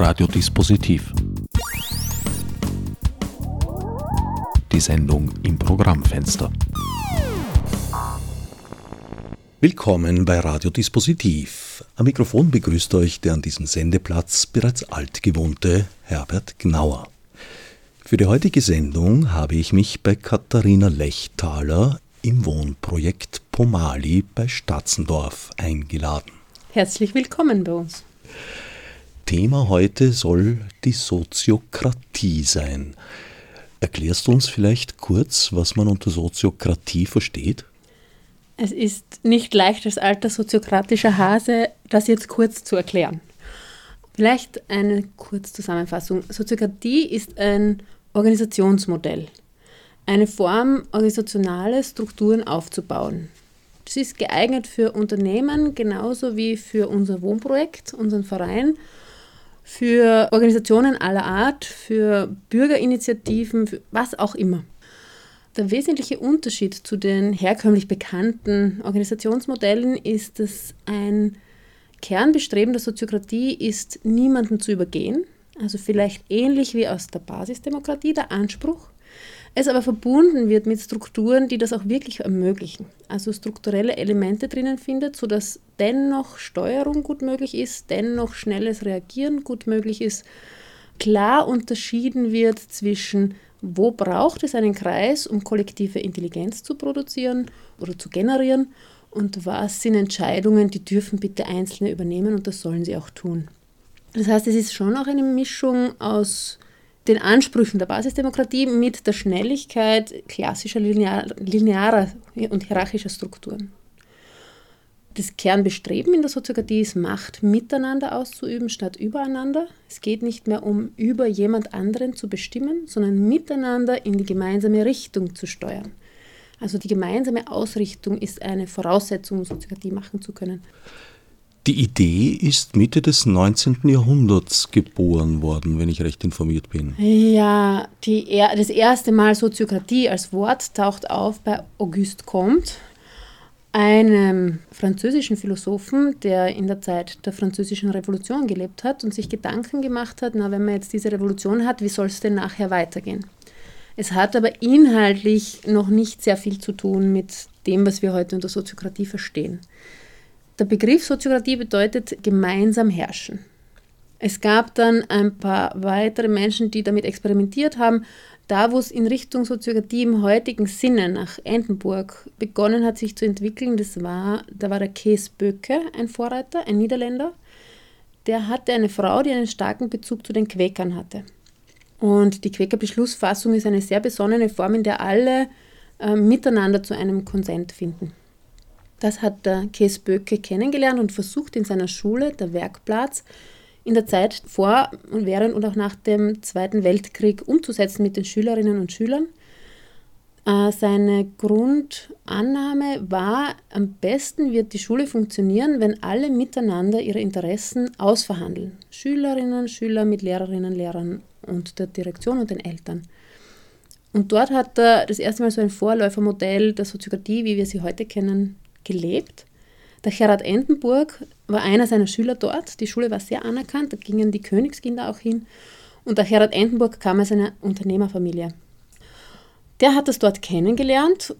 Radiodispositiv. Die Sendung im Programmfenster. Willkommen bei Radiodispositiv. Am Mikrofon begrüßt euch der an diesem Sendeplatz bereits altgewohnte Herbert Gnauer. Für die heutige Sendung habe ich mich bei Katharina Lechtaler im Wohnprojekt Pomali bei Statzendorf eingeladen. Herzlich willkommen bei uns. Thema heute soll die Soziokratie sein. Erklärst du uns vielleicht kurz, was man unter Soziokratie versteht? Es ist nicht leicht als alter soziokratischer Hase, das jetzt kurz zu erklären. Vielleicht eine Kurzzusammenfassung. Soziokratie ist ein Organisationsmodell, eine Form, organisationale Strukturen aufzubauen. Das ist geeignet für Unternehmen genauso wie für unser Wohnprojekt, unseren Verein, für Organisationen aller Art, für Bürgerinitiativen, für was auch immer. Der wesentliche Unterschied zu den herkömmlich bekannten Organisationsmodellen ist, dass ein Kernbestreben der Soziokratie ist, niemanden zu übergehen. Also vielleicht ähnlich wie aus der Basisdemokratie der Anspruch, es aber verbunden wird mit Strukturen, die das auch wirklich ermöglichen. Also strukturelle Elemente drinnen findet, sodass dennoch Steuerung gut möglich ist, dennoch schnelles Reagieren gut möglich ist, klar unterschieden wird zwischen wo braucht es einen Kreis, um kollektive Intelligenz zu produzieren oder zu generieren und was sind Entscheidungen, die dürfen bitte Einzelne übernehmen und das sollen sie auch tun. Das heißt, es ist schon auch eine Mischung aus den Ansprüchen der Basisdemokratie mit der Schnelligkeit klassischer linear, linearer und hierarchischer Strukturen. Das Kernbestreben in der Soziokratie ist, Macht miteinander auszuüben statt übereinander. Es geht nicht mehr um über jemand anderen zu bestimmen, sondern miteinander in die gemeinsame Richtung zu steuern. Also die gemeinsame Ausrichtung ist eine Voraussetzung, um Soziokratie machen zu können. Die Idee ist Mitte des 19. Jahrhunderts geboren worden, wenn ich recht informiert bin. Ja, die, das erste Mal Soziokratie als Wort taucht auf bei Auguste Comte, einem französischen Philosophen, der in der Zeit der französischen Revolution gelebt hat und sich Gedanken gemacht hat, na, wenn man jetzt diese Revolution hat, wie soll es denn nachher weitergehen? Es hat aber inhaltlich noch nicht sehr viel zu tun mit dem, was wir heute unter Soziokratie verstehen. Der Begriff Soziokratie bedeutet gemeinsam herrschen. Es gab dann ein paar weitere Menschen, die damit experimentiert haben. Da, wo es in Richtung Soziokratie im heutigen Sinne nach Endenburg begonnen hat, sich zu entwickeln, das war, da war der Kees Böcke ein Vorreiter, ein Niederländer. Der hatte eine Frau, die einen starken Bezug zu den Quäkern hatte. Und die Quäkerbeschlussfassung ist eine sehr besonnene Form, in der alle äh, miteinander zu einem Konsent finden. Das hat der Kees Böcke kennengelernt und versucht in seiner Schule, der Werkplatz, in der Zeit vor und während und auch nach dem Zweiten Weltkrieg umzusetzen mit den Schülerinnen und Schülern. Äh, seine Grundannahme war, am besten wird die Schule funktionieren, wenn alle miteinander ihre Interessen ausverhandeln. Schülerinnen, Schüler mit Lehrerinnen, Lehrern und der Direktion und den Eltern. Und dort hat er das erste Mal so ein Vorläufermodell der Soziokratie, wie wir sie heute kennen, gelebt. Der Gerhard Endenburg war einer seiner Schüler dort. Die Schule war sehr anerkannt, da gingen die Königskinder auch hin. Und der Gerhard Endenburg kam aus einer Unternehmerfamilie. Der hat das dort kennengelernt,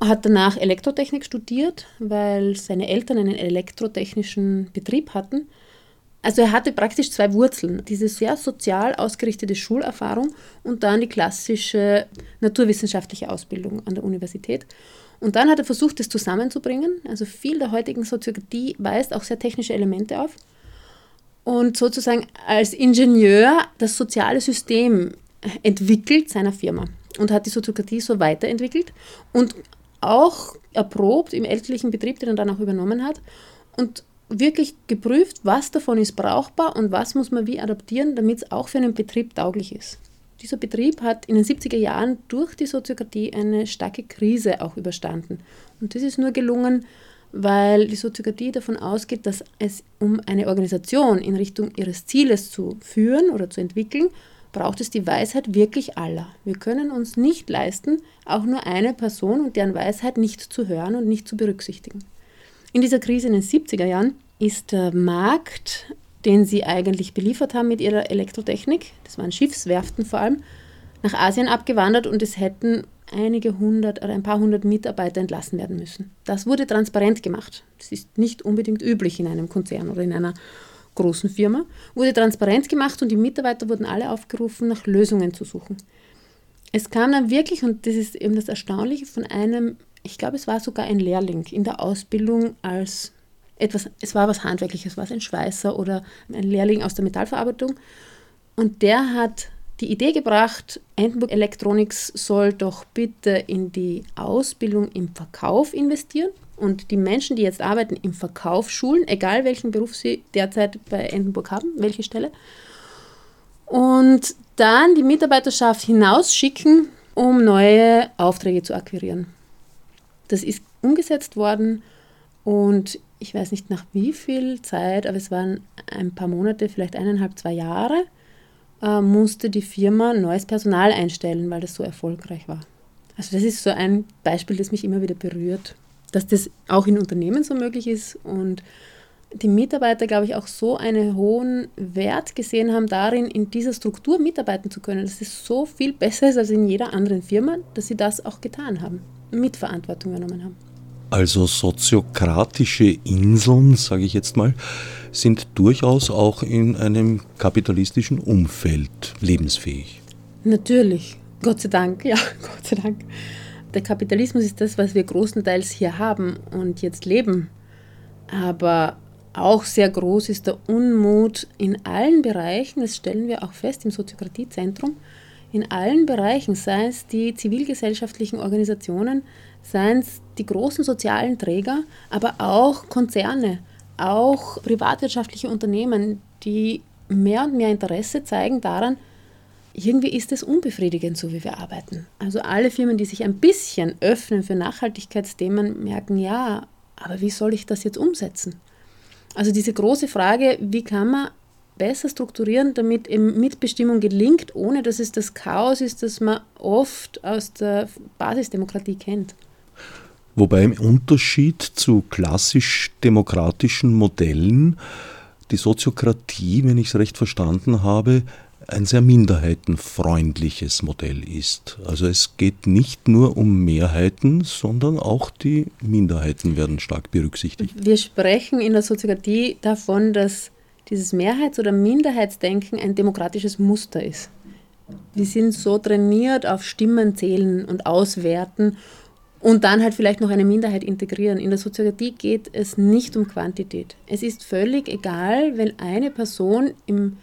hat danach Elektrotechnik studiert, weil seine Eltern einen elektrotechnischen Betrieb hatten. Also er hatte praktisch zwei Wurzeln, diese sehr sozial ausgerichtete Schulerfahrung und dann die klassische naturwissenschaftliche Ausbildung an der Universität. Und dann hat er versucht, das zusammenzubringen. Also viel der heutigen Soziokratie weist auch sehr technische Elemente auf. Und sozusagen als Ingenieur das soziale System entwickelt seiner Firma und hat die Soziokratie so weiterentwickelt und auch erprobt im elterlichen Betrieb, den er dann auch übernommen hat und wirklich geprüft, was davon ist brauchbar und was muss man wie adaptieren, damit es auch für einen Betrieb tauglich ist. Dieser Betrieb hat in den 70er Jahren durch die Soziokratie eine starke Krise auch überstanden. Und das ist nur gelungen, weil die Soziokratie davon ausgeht, dass es, um eine Organisation in Richtung ihres Zieles zu führen oder zu entwickeln, braucht es die Weisheit wirklich aller. Wir können uns nicht leisten, auch nur eine Person und deren Weisheit nicht zu hören und nicht zu berücksichtigen. In dieser Krise in den 70er Jahren ist der Markt den sie eigentlich beliefert haben mit ihrer Elektrotechnik, das waren Schiffswerften vor allem, nach Asien abgewandert und es hätten einige hundert oder ein paar hundert Mitarbeiter entlassen werden müssen. Das wurde transparent gemacht. Das ist nicht unbedingt üblich in einem Konzern oder in einer großen Firma. Wurde transparent gemacht und die Mitarbeiter wurden alle aufgerufen, nach Lösungen zu suchen. Es kam dann wirklich, und das ist eben das Erstaunliche, von einem, ich glaube, es war sogar ein Lehrling in der Ausbildung als etwas, es war was Handwerkliches, war es ein Schweißer oder ein Lehrling aus der Metallverarbeitung. Und der hat die Idee gebracht, Entenburg Electronics soll doch bitte in die Ausbildung im Verkauf investieren und die Menschen, die jetzt arbeiten im Verkauf schulen, egal welchen Beruf sie derzeit bei Entenburg haben, welche Stelle, und dann die Mitarbeiterschaft hinausschicken, um neue Aufträge zu akquirieren. Das ist umgesetzt worden und ich weiß nicht nach wie viel Zeit, aber es waren ein paar Monate, vielleicht eineinhalb, zwei Jahre äh, musste die Firma neues Personal einstellen, weil das so erfolgreich war. Also das ist so ein Beispiel, das mich immer wieder berührt, dass das auch in Unternehmen so möglich ist und die Mitarbeiter, glaube ich, auch so einen hohen Wert gesehen haben darin, in dieser Struktur mitarbeiten zu können, dass es so viel besser ist als in jeder anderen Firma, dass sie das auch getan haben, Mitverantwortung übernommen haben. Also soziokratische Inseln, sage ich jetzt mal, sind durchaus auch in einem kapitalistischen Umfeld lebensfähig. Natürlich, Gott sei Dank, ja, Gott sei Dank. Der Kapitalismus ist das, was wir großenteils hier haben und jetzt leben. Aber auch sehr groß ist der Unmut in allen Bereichen, das stellen wir auch fest im Soziokratiezentrum, in allen Bereichen, sei es die zivilgesellschaftlichen Organisationen, seien es die großen sozialen Träger, aber auch Konzerne, auch privatwirtschaftliche Unternehmen, die mehr und mehr Interesse zeigen daran, irgendwie ist es unbefriedigend, so wie wir arbeiten. Also alle Firmen, die sich ein bisschen öffnen für Nachhaltigkeitsthemen, merken, ja, aber wie soll ich das jetzt umsetzen? Also diese große Frage, wie kann man besser strukturieren, damit eben Mitbestimmung gelingt, ohne dass es das Chaos ist, das man oft aus der Basisdemokratie kennt. Wobei im Unterschied zu klassisch demokratischen Modellen die Soziokratie, wenn ich es recht verstanden habe, ein sehr minderheitenfreundliches Modell ist. Also es geht nicht nur um Mehrheiten, sondern auch die Minderheiten werden stark berücksichtigt. Wir sprechen in der Soziokratie davon, dass dieses Mehrheits- oder Minderheitsdenken ein demokratisches Muster ist. Wir sind so trainiert auf Stimmen zählen und auswerten und dann halt vielleicht noch eine Minderheit integrieren. In der Soziokratie geht es nicht um Quantität. Es ist völlig egal, wenn eine Person im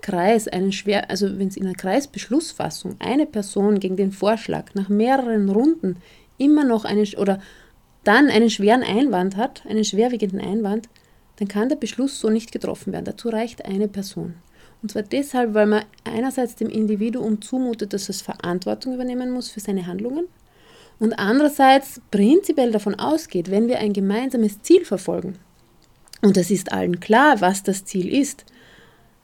Kreis einen schwer, also wenn es in einer Kreisbeschlussfassung eine Person gegen den Vorschlag nach mehreren Runden immer noch einen oder dann einen schweren Einwand hat, einen schwerwiegenden Einwand, dann kann der Beschluss so nicht getroffen werden. Dazu reicht eine Person. Und zwar deshalb, weil man einerseits dem Individuum zumutet, dass es Verantwortung übernehmen muss für seine Handlungen und andererseits prinzipiell davon ausgeht, wenn wir ein gemeinsames Ziel verfolgen, und es ist allen klar, was das Ziel ist,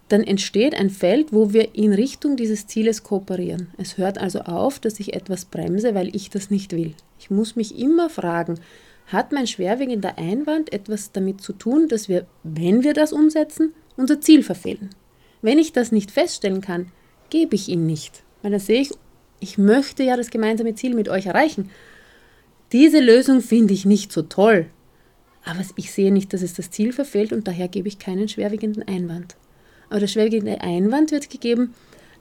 dann entsteht ein Feld, wo wir in Richtung dieses Zieles kooperieren. Es hört also auf, dass ich etwas bremse, weil ich das nicht will. Ich muss mich immer fragen, hat mein schwerwiegender Einwand etwas damit zu tun, dass wir, wenn wir das umsetzen, unser Ziel verfehlen? Wenn ich das nicht feststellen kann, gebe ich ihn nicht, weil dann sehe ich, ich möchte ja das gemeinsame Ziel mit euch erreichen. Diese Lösung finde ich nicht so toll, aber ich sehe nicht, dass es das Ziel verfehlt und daher gebe ich keinen schwerwiegenden Einwand. Aber der schwerwiegende Einwand wird gegeben,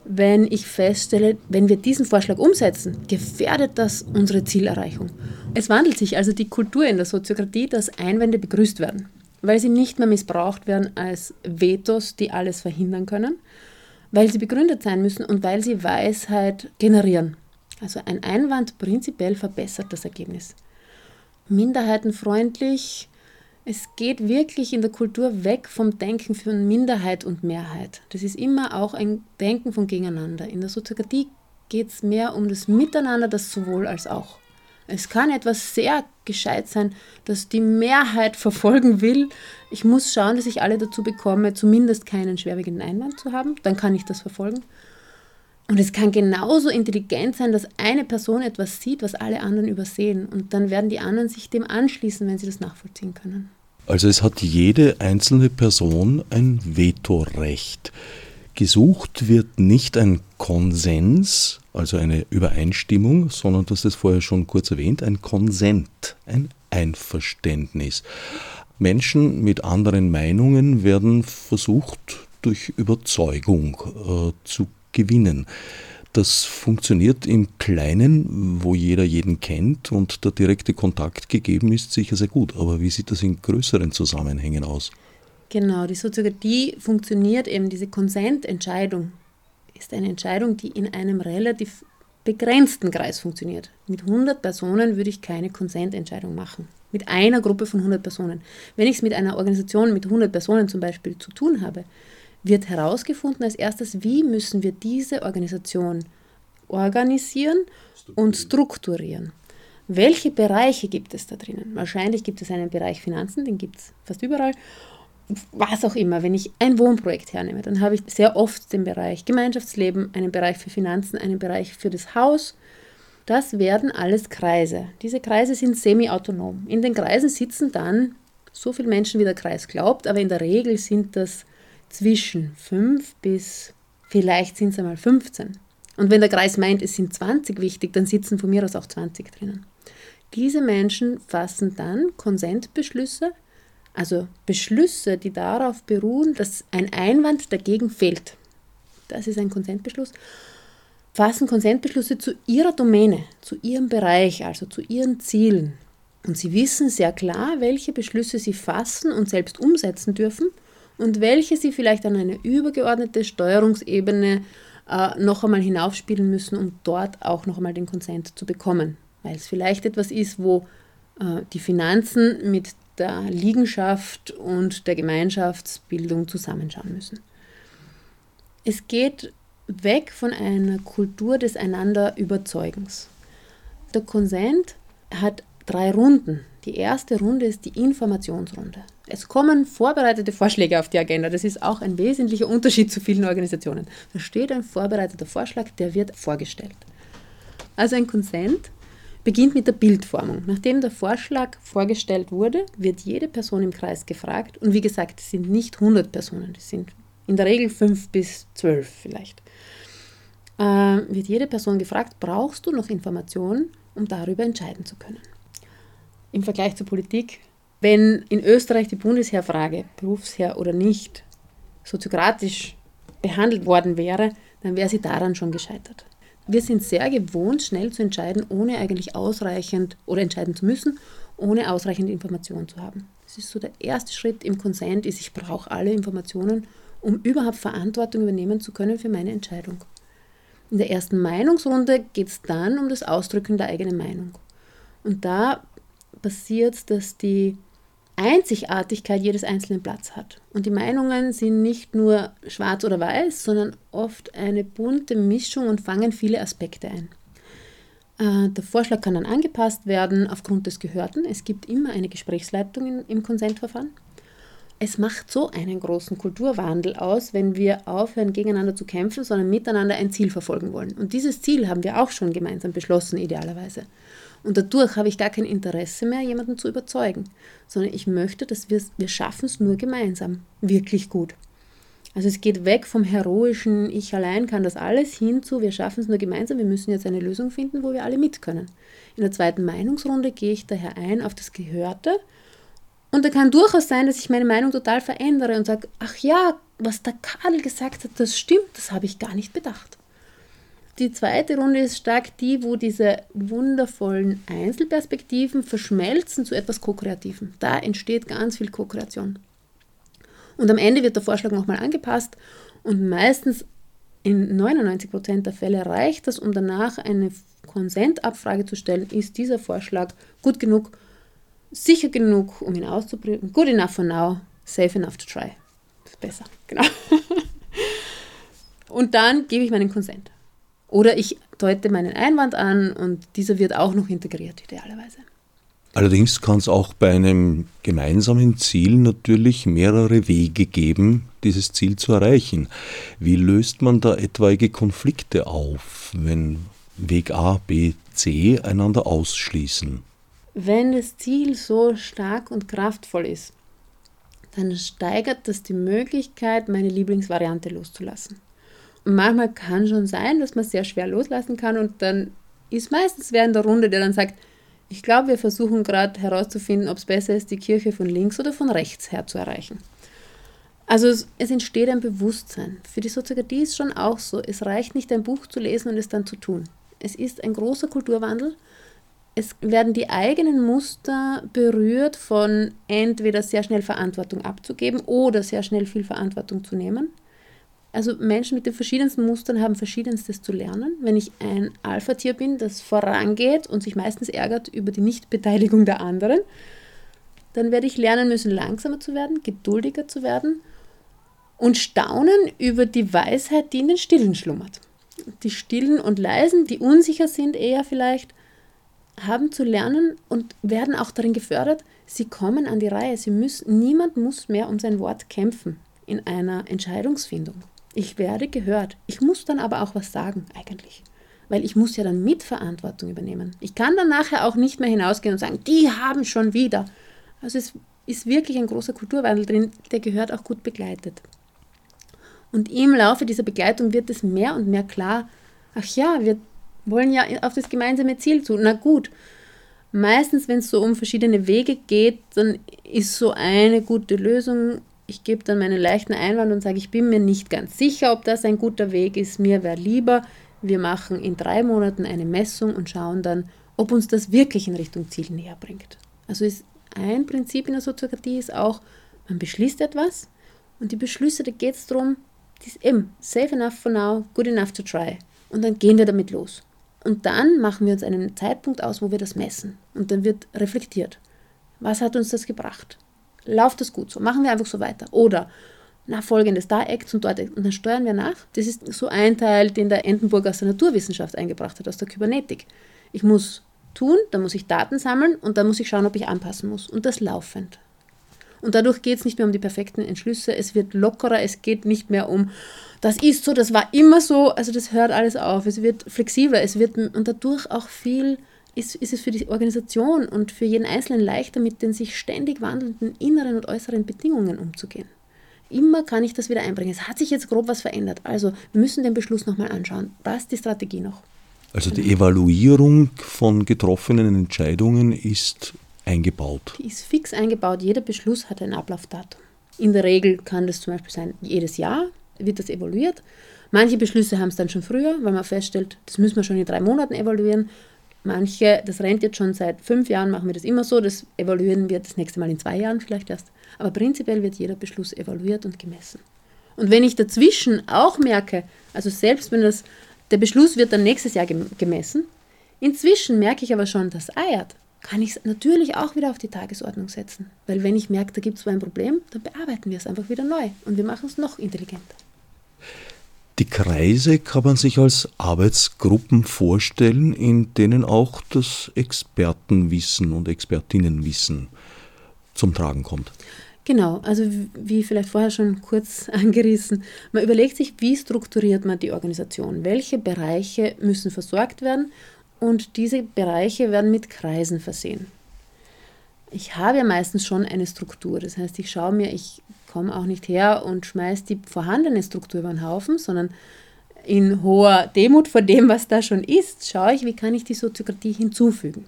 wenn ich feststelle, wenn wir diesen Vorschlag umsetzen, gefährdet das unsere Zielerreichung. Es wandelt sich also die Kultur in der Soziokratie, dass Einwände begrüßt werden, weil sie nicht mehr missbraucht werden als Vetos, die alles verhindern können, weil sie begründet sein müssen und weil sie Weisheit generieren. Also ein Einwand prinzipiell verbessert das Ergebnis. Minderheitenfreundlich es geht wirklich in der Kultur weg vom Denken von Minderheit und Mehrheit. Das ist immer auch ein Denken von Gegeneinander. In der Soziokratie geht es mehr um das Miteinander, das sowohl als auch. Es kann etwas sehr gescheit sein, dass die Mehrheit verfolgen will. Ich muss schauen, dass ich alle dazu bekomme, zumindest keinen schwerwiegenden Einwand zu haben. Dann kann ich das verfolgen. Und es kann genauso intelligent sein, dass eine Person etwas sieht, was alle anderen übersehen. Und dann werden die anderen sich dem anschließen, wenn sie das nachvollziehen können. Also es hat jede einzelne Person ein Vetorecht. Gesucht wird nicht ein Konsens, also eine Übereinstimmung, sondern, hast es vorher schon kurz erwähnt, ein Konsent, ein Einverständnis. Menschen mit anderen Meinungen werden versucht, durch Überzeugung äh, zu gewinnen. Das funktioniert im Kleinen, wo jeder jeden kennt und der direkte Kontakt gegeben ist, sicher sehr gut. Aber wie sieht das in größeren Zusammenhängen aus? Genau, die Soziokratie funktioniert eben, diese Konsententscheidung ist eine Entscheidung, die in einem relativ begrenzten Kreis funktioniert. Mit 100 Personen würde ich keine Konsententscheidung machen. Mit einer Gruppe von 100 Personen. Wenn ich es mit einer Organisation mit 100 Personen zum Beispiel zu tun habe, wird herausgefunden als erstes, wie müssen wir diese Organisation organisieren und strukturieren. Welche Bereiche gibt es da drinnen? Wahrscheinlich gibt es einen Bereich Finanzen, den gibt es fast überall. Was auch immer, wenn ich ein Wohnprojekt hernehme, dann habe ich sehr oft den Bereich Gemeinschaftsleben, einen Bereich für Finanzen, einen Bereich für das Haus. Das werden alles Kreise. Diese Kreise sind semi-autonom. In den Kreisen sitzen dann so viele Menschen, wie der Kreis glaubt, aber in der Regel sind das zwischen 5 bis vielleicht sind es einmal 15. Und wenn der Kreis meint, es sind 20 wichtig, dann sitzen von mir aus auch 20 drinnen. Diese Menschen fassen dann Konsentbeschlüsse, also Beschlüsse, die darauf beruhen, dass ein Einwand dagegen fehlt. Das ist ein Konsentbeschluss. Fassen Konsentbeschlüsse zu ihrer Domäne, zu ihrem Bereich, also zu ihren Zielen. Und sie wissen sehr klar, welche Beschlüsse sie fassen und selbst umsetzen dürfen und welche sie vielleicht an eine übergeordnete Steuerungsebene äh, noch einmal hinaufspielen müssen, um dort auch noch einmal den Konsent zu bekommen. Weil es vielleicht etwas ist, wo äh, die Finanzen mit der Liegenschaft und der Gemeinschaftsbildung zusammenschauen müssen. Es geht weg von einer Kultur des einander Überzeugens. Der Konsent hat drei Runden. Die erste Runde ist die Informationsrunde. Es kommen vorbereitete Vorschläge auf die Agenda. Das ist auch ein wesentlicher Unterschied zu vielen Organisationen. Da steht ein vorbereiteter Vorschlag, der wird vorgestellt. Also ein Konsent beginnt mit der Bildformung. Nachdem der Vorschlag vorgestellt wurde, wird jede Person im Kreis gefragt. Und wie gesagt, es sind nicht 100 Personen, es sind in der Regel 5 bis 12 vielleicht. Äh, wird jede Person gefragt, brauchst du noch Informationen, um darüber entscheiden zu können? Im Vergleich zur Politik wenn in Österreich die Bundesheerfrage, Berufsheer oder nicht, soziokratisch behandelt worden wäre, dann wäre sie daran schon gescheitert. Wir sind sehr gewohnt, schnell zu entscheiden, ohne eigentlich ausreichend oder entscheiden zu müssen, ohne ausreichend Informationen zu haben. Das ist so der erste Schritt im Konsent, ist, ich brauche alle Informationen, um überhaupt Verantwortung übernehmen zu können für meine Entscheidung. In der ersten Meinungsrunde geht es dann um das Ausdrücken der eigenen Meinung. Und da passiert, dass die Einzigartigkeit jedes einzelnen Platz hat. Und die Meinungen sind nicht nur schwarz oder weiß, sondern oft eine bunte Mischung und fangen viele Aspekte ein. Äh, der Vorschlag kann dann angepasst werden aufgrund des Gehörten. Es gibt immer eine Gesprächsleitung im Konsentverfahren. Es macht so einen großen Kulturwandel aus, wenn wir aufhören, gegeneinander zu kämpfen, sondern miteinander ein Ziel verfolgen wollen. Und dieses Ziel haben wir auch schon gemeinsam beschlossen, idealerweise. Und dadurch habe ich gar kein Interesse mehr, jemanden zu überzeugen, sondern ich möchte, dass wir, wir schaffen es nur gemeinsam, wirklich gut. Also es geht weg vom heroischen, ich allein kann das alles, hin zu, wir schaffen es nur gemeinsam, wir müssen jetzt eine Lösung finden, wo wir alle mit können. In der zweiten Meinungsrunde gehe ich daher ein auf das Gehörte und da kann durchaus sein, dass ich meine Meinung total verändere und sage, ach ja, was der Karl gesagt hat, das stimmt, das habe ich gar nicht bedacht. Die zweite Runde ist stark die, wo diese wundervollen Einzelperspektiven verschmelzen zu etwas Co-Kreativem. Da entsteht ganz viel Co-Kreation. Und am Ende wird der Vorschlag nochmal angepasst und meistens in 99 Prozent der Fälle reicht das, um danach eine Konsentabfrage zu stellen, ist dieser Vorschlag gut genug, sicher genug, um ihn auszuprobieren, good enough for now, safe enough to try. Ist besser, genau. und dann gebe ich meinen Konsent. Oder ich deute meinen Einwand an und dieser wird auch noch integriert, idealerweise. Allerdings kann es auch bei einem gemeinsamen Ziel natürlich mehrere Wege geben, dieses Ziel zu erreichen. Wie löst man da etwaige Konflikte auf, wenn Weg A, B, C einander ausschließen? Wenn das Ziel so stark und kraftvoll ist, dann steigert das die Möglichkeit, meine Lieblingsvariante loszulassen. Manchmal kann schon sein, dass man sehr schwer loslassen kann und dann ist meistens wer in der Runde, der dann sagt, ich glaube, wir versuchen gerade herauszufinden, ob es besser ist, die Kirche von links oder von rechts her zu erreichen. Also es, es, entsteht ein Bewusstsein. Für die Soziokratie ist schon auch so. Es reicht nicht, ein Buch zu lesen und es dann zu tun. Es ist ein großer Kulturwandel. Es werden die eigenen Muster berührt von entweder sehr schnell Verantwortung abzugeben oder sehr schnell viel Verantwortung zu nehmen. Also Menschen mit den verschiedensten Mustern haben verschiedenstes zu lernen. Wenn ich ein Alpha-Tier bin, das vorangeht und sich meistens ärgert über die Nichtbeteiligung der anderen, dann werde ich lernen müssen, langsamer zu werden, geduldiger zu werden und staunen über die Weisheit, die in den Stillen schlummert. Die Stillen und Leisen, die unsicher sind eher vielleicht, haben zu lernen und werden auch darin gefördert, sie kommen an die Reihe. Sie müssen, niemand muss mehr um sein Wort kämpfen in einer Entscheidungsfindung. Ich werde gehört. Ich muss dann aber auch was sagen, eigentlich. Weil ich muss ja dann Mitverantwortung übernehmen. Ich kann dann nachher auch nicht mehr hinausgehen und sagen, die haben schon wieder. Also es ist wirklich ein großer Kulturwandel drin, der gehört auch gut begleitet. Und im Laufe dieser Begleitung wird es mehr und mehr klar, ach ja, wir wollen ja auf das gemeinsame Ziel zu. Na gut, meistens, wenn es so um verschiedene Wege geht, dann ist so eine gute Lösung ich gebe dann meinen leichten Einwand und sage, ich bin mir nicht ganz sicher, ob das ein guter Weg ist. Mir wäre lieber, wir machen in drei Monaten eine Messung und schauen dann, ob uns das wirklich in Richtung Ziel näher bringt. Also ist ein Prinzip in der Soziokratie ist auch, man beschließt etwas und die Beschlüsse, da geht es darum, die ist eben safe enough for now, good enough to try. Und dann gehen wir damit los. Und dann machen wir uns einen Zeitpunkt aus, wo wir das messen. Und dann wird reflektiert. Was hat uns das gebracht? Läuft das gut so? Machen wir einfach so weiter. Oder na, folgendes, da Acts und dort Acts. Und dann steuern wir nach. Das ist so ein Teil, den der Entenburg aus der Naturwissenschaft eingebracht hat, aus der Kybernetik. Ich muss tun, dann muss ich Daten sammeln und dann muss ich schauen, ob ich anpassen muss. Und das laufend. Und dadurch geht es nicht mehr um die perfekten Entschlüsse, es wird lockerer, es geht nicht mehr um, das ist so, das war immer so, also das hört alles auf, es wird flexibler, es wird und dadurch auch viel ist, ist es für die Organisation und für jeden Einzelnen leichter, mit den sich ständig wandelnden inneren und äußeren Bedingungen umzugehen. Immer kann ich das wieder einbringen. Es hat sich jetzt grob was verändert. Also wir müssen den Beschluss nochmal anschauen. Passt die Strategie noch? Also die Evaluierung von getroffenen Entscheidungen ist eingebaut. Die ist fix eingebaut. Jeder Beschluss hat ein Ablaufdatum. In der Regel kann das zum Beispiel sein, jedes Jahr wird das evaluiert. Manche Beschlüsse haben es dann schon früher, weil man feststellt, das müssen wir schon in drei Monaten evaluieren. Manche, das rennt jetzt schon seit fünf Jahren, machen wir das immer so, das evaluieren wir das nächste Mal in zwei Jahren vielleicht erst. Aber prinzipiell wird jeder Beschluss evaluiert und gemessen. Und wenn ich dazwischen auch merke, also selbst wenn das, der Beschluss wird dann nächstes Jahr gemessen, inzwischen merke ich aber schon, das eiert, kann ich es natürlich auch wieder auf die Tagesordnung setzen. Weil wenn ich merke, da gibt es ein Problem, dann bearbeiten wir es einfach wieder neu und wir machen es noch intelligenter. Die Kreise kann man sich als Arbeitsgruppen vorstellen, in denen auch das Expertenwissen und Expertinnenwissen zum Tragen kommt. Genau, also wie vielleicht vorher schon kurz angerissen, man überlegt sich, wie strukturiert man die Organisation, welche Bereiche müssen versorgt werden und diese Bereiche werden mit Kreisen versehen. Ich habe ja meistens schon eine Struktur, das heißt, ich schaue mir, ich komme auch nicht her und schmeiße die vorhandene Struktur über den Haufen, sondern in hoher Demut vor dem, was da schon ist, schaue ich, wie kann ich die Soziokratie hinzufügen.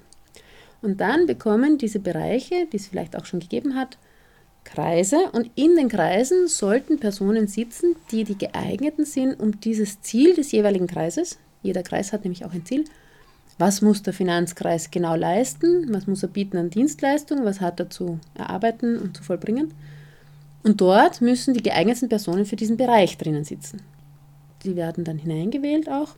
Und dann bekommen diese Bereiche, die es vielleicht auch schon gegeben hat, Kreise und in den Kreisen sollten Personen sitzen, die die geeigneten sind, um dieses Ziel des jeweiligen Kreises, jeder Kreis hat nämlich auch ein Ziel, was muss der Finanzkreis genau leisten, was muss er bieten an Dienstleistungen, was hat er zu erarbeiten und zu vollbringen, und dort müssen die geeigneten Personen für diesen Bereich drinnen sitzen. Die werden dann hineingewählt auch.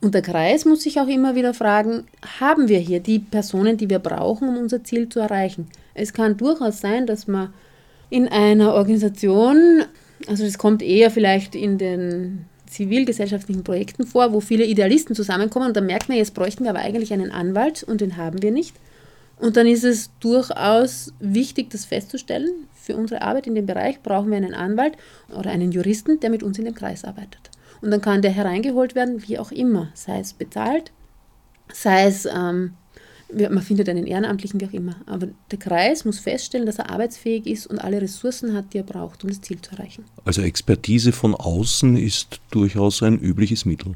Und der Kreis muss sich auch immer wieder fragen, haben wir hier die Personen, die wir brauchen, um unser Ziel zu erreichen? Es kann durchaus sein, dass man in einer Organisation, also das kommt eher vielleicht in den zivilgesellschaftlichen Projekten vor, wo viele Idealisten zusammenkommen und dann merkt man, jetzt bräuchten wir aber eigentlich einen Anwalt und den haben wir nicht. Und dann ist es durchaus wichtig, das festzustellen. Für unsere Arbeit in dem Bereich brauchen wir einen Anwalt oder einen Juristen, der mit uns in dem Kreis arbeitet. Und dann kann der hereingeholt werden, wie auch immer, sei es bezahlt, sei es ähm, man findet einen Ehrenamtlichen, wie auch immer. Aber der Kreis muss feststellen, dass er arbeitsfähig ist und alle Ressourcen hat, die er braucht, um das Ziel zu erreichen. Also Expertise von außen ist durchaus ein übliches Mittel.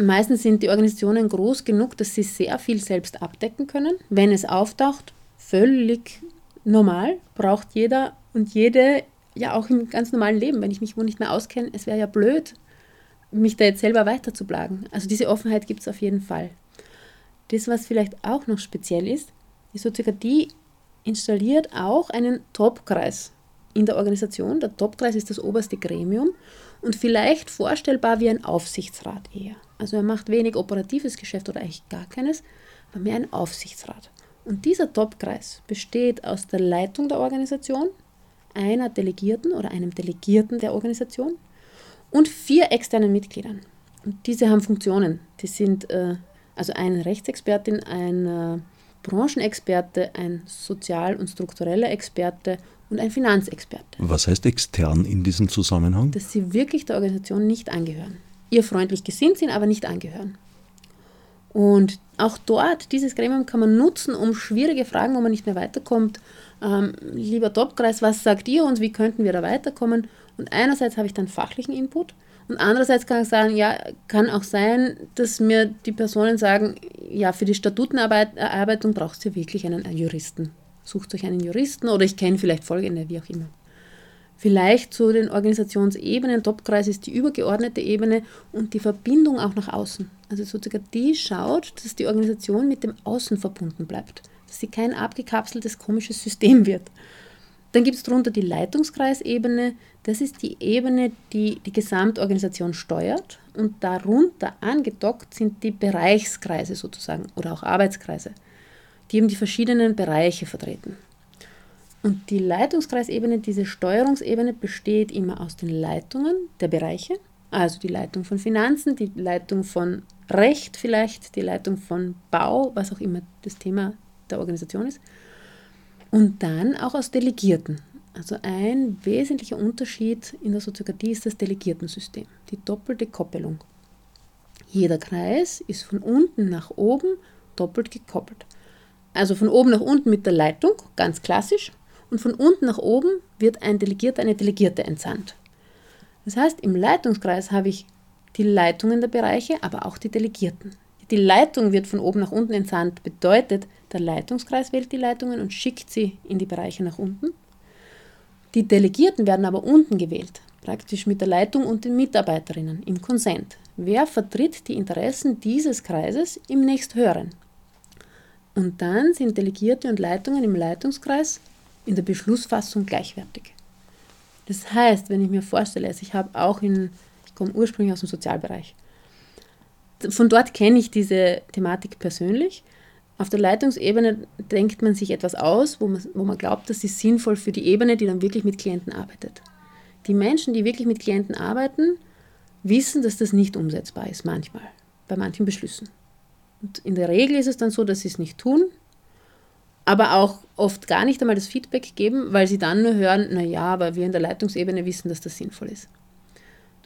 Meistens sind die Organisationen groß genug, dass sie sehr viel selbst abdecken können. Wenn es auftaucht, völlig normal, braucht jeder und jede, ja auch im ganz normalen Leben, wenn ich mich wo nicht mehr auskenne, es wäre ja blöd, mich da jetzt selber weiter zu plagen. Also diese Offenheit gibt es auf jeden Fall. Das, was vielleicht auch noch speziell ist, die Soziokratie installiert auch einen Topkreis in der Organisation. Der Topkreis ist das oberste Gremium und vielleicht vorstellbar wie ein Aufsichtsrat eher. Also er macht wenig operatives Geschäft oder eigentlich gar keines, aber mehr ein Aufsichtsrat. Und dieser Topkreis besteht aus der Leitung der Organisation, einer Delegierten oder einem Delegierten der Organisation und vier externen Mitgliedern. Und diese haben Funktionen. Die sind äh, also eine Rechtsexpertin, ein äh, Branchenexperte, ein sozial- und struktureller Experte und ein Finanzexperte. Was heißt extern in diesem Zusammenhang? Dass sie wirklich der Organisation nicht angehören. Ihr freundlich gesinnt sind, aber nicht angehören. Und auch dort, dieses Gremium kann man nutzen, um schwierige Fragen, wo man nicht mehr weiterkommt. Ähm, lieber Topkreis, was sagt ihr uns, wie könnten wir da weiterkommen? Und einerseits habe ich dann fachlichen Input und andererseits kann ich sagen, ja, kann auch sein, dass mir die Personen sagen, ja, für die Statutenerarbeitung braucht ihr wirklich einen Juristen. Sucht euch einen Juristen oder ich kenne vielleicht folgende, wie auch immer. Vielleicht zu den Organisationsebenen. Topkreis ist die übergeordnete Ebene und die Verbindung auch nach außen. Also sozusagen die schaut, dass die Organisation mit dem Außen verbunden bleibt. Dass sie kein abgekapseltes komisches System wird. Dann gibt es darunter die Leitungskreisebene. Das ist die Ebene, die die Gesamtorganisation steuert. Und darunter angedockt sind die Bereichskreise sozusagen oder auch Arbeitskreise, die eben die verschiedenen Bereiche vertreten. Und die Leitungskreisebene, diese Steuerungsebene besteht immer aus den Leitungen der Bereiche, also die Leitung von Finanzen, die Leitung von Recht vielleicht, die Leitung von Bau, was auch immer das Thema der Organisation ist und dann auch aus Delegierten. Also ein wesentlicher Unterschied in der Soziokratie ist das Delegiertensystem, die doppelte Koppelung. Jeder Kreis ist von unten nach oben doppelt gekoppelt. Also von oben nach unten mit der Leitung, ganz klassisch, und von unten nach oben wird ein Delegierter, eine Delegierte entsandt. Das heißt, im Leitungskreis habe ich die Leitungen der Bereiche, aber auch die Delegierten. Die Leitung wird von oben nach unten entsandt, bedeutet, der Leitungskreis wählt die Leitungen und schickt sie in die Bereiche nach unten. Die Delegierten werden aber unten gewählt, praktisch mit der Leitung und den Mitarbeiterinnen im Konsent. Wer vertritt die Interessen dieses Kreises im nächsthöheren? Und dann sind Delegierte und Leitungen im Leitungskreis in der Beschlussfassung gleichwertig. Das heißt, wenn ich mir vorstelle, also ich habe auch in, ich komme ursprünglich aus dem Sozialbereich, von dort kenne ich diese Thematik persönlich. Auf der Leitungsebene denkt man sich etwas aus, wo man, wo man glaubt, das ist sinnvoll für die Ebene, die dann wirklich mit Klienten arbeitet. Die Menschen, die wirklich mit Klienten arbeiten, wissen, dass das nicht umsetzbar ist, manchmal, bei manchen Beschlüssen. Und in der Regel ist es dann so, dass sie es nicht tun, aber auch oft gar nicht einmal das Feedback geben, weil sie dann nur hören, naja, aber wir in der Leitungsebene wissen, dass das sinnvoll ist.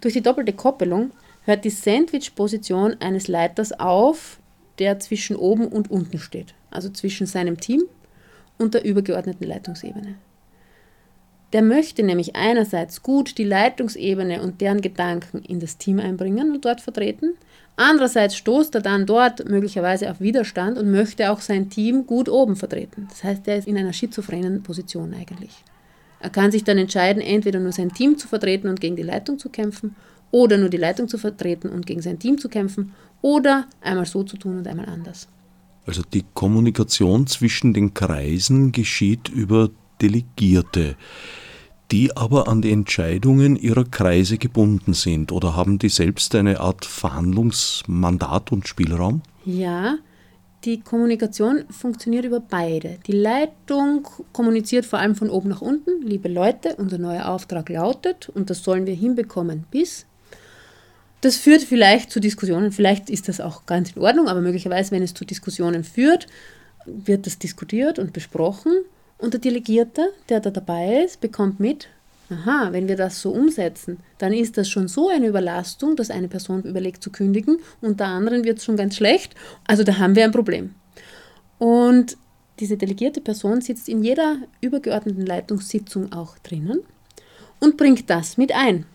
Durch die doppelte Koppelung hört die Sandwich-Position eines Leiters auf, der zwischen oben und unten steht, also zwischen seinem Team und der übergeordneten Leitungsebene. Der möchte nämlich einerseits gut die Leitungsebene und deren Gedanken in das Team einbringen und dort vertreten, andererseits stoßt er dann dort möglicherweise auf Widerstand und möchte auch sein Team gut oben vertreten. Das heißt, er ist in einer schizophrenen Position eigentlich. Er kann sich dann entscheiden, entweder nur sein Team zu vertreten und gegen die Leitung zu kämpfen oder nur die Leitung zu vertreten und gegen sein Team zu kämpfen oder einmal so zu tun und einmal anders. Also die Kommunikation zwischen den Kreisen geschieht über Delegierte, die aber an die Entscheidungen ihrer Kreise gebunden sind oder haben die selbst eine Art Verhandlungsmandat und Spielraum? Ja, die Kommunikation funktioniert über beide. Die Leitung kommuniziert vor allem von oben nach unten. Liebe Leute, unser neuer Auftrag lautet, und das sollen wir hinbekommen bis das führt vielleicht zu Diskussionen, vielleicht ist das auch ganz in Ordnung, aber möglicherweise, wenn es zu Diskussionen führt, wird das diskutiert und besprochen und der Delegierte, der da dabei ist, bekommt mit, aha, wenn wir das so umsetzen, dann ist das schon so eine Überlastung, dass eine Person überlegt zu kündigen und der anderen wird es schon ganz schlecht. Also da haben wir ein Problem. Und diese delegierte Person sitzt in jeder übergeordneten Leitungssitzung auch drinnen und bringt das mit ein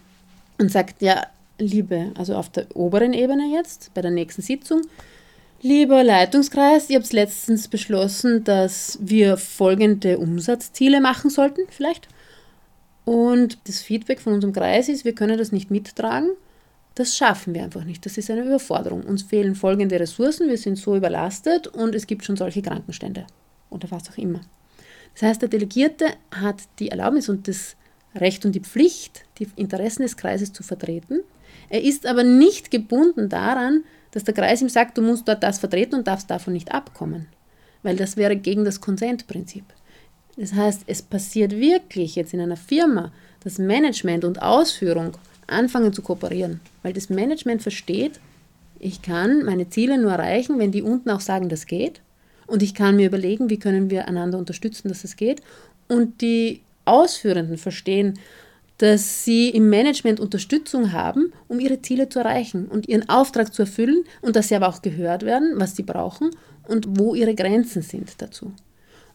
und sagt, ja, liebe, also auf der oberen Ebene jetzt, bei der nächsten Sitzung, lieber Leitungskreis, ihr habt letztens beschlossen, dass wir folgende Umsatzziele machen sollten, vielleicht. Und das Feedback von unserem Kreis ist, wir können das nicht mittragen. Das schaffen wir einfach nicht. Das ist eine Überforderung. Uns fehlen folgende Ressourcen, wir sind so überlastet und es gibt schon solche Krankenstände oder was auch immer. Das heißt, der Delegierte hat die Erlaubnis und das Recht und die Pflicht, die Interessen des Kreises zu vertreten. Er ist aber nicht gebunden daran, dass der Kreis ihm sagt, du musst dort das vertreten und darfst davon nicht abkommen, weil das wäre gegen das Konsentprinzip. Das heißt, es passiert wirklich jetzt in einer Firma, dass Management und Ausführung anfangen zu kooperieren, weil das Management versteht, ich kann meine Ziele nur erreichen, wenn die unten auch sagen, das geht. Und ich kann mir überlegen, wie können wir einander unterstützen, dass es geht. Und die Ausführenden verstehen, dass sie im Management Unterstützung haben, um ihre Ziele zu erreichen und ihren Auftrag zu erfüllen und dass sie aber auch gehört werden, was sie brauchen und wo ihre Grenzen sind dazu.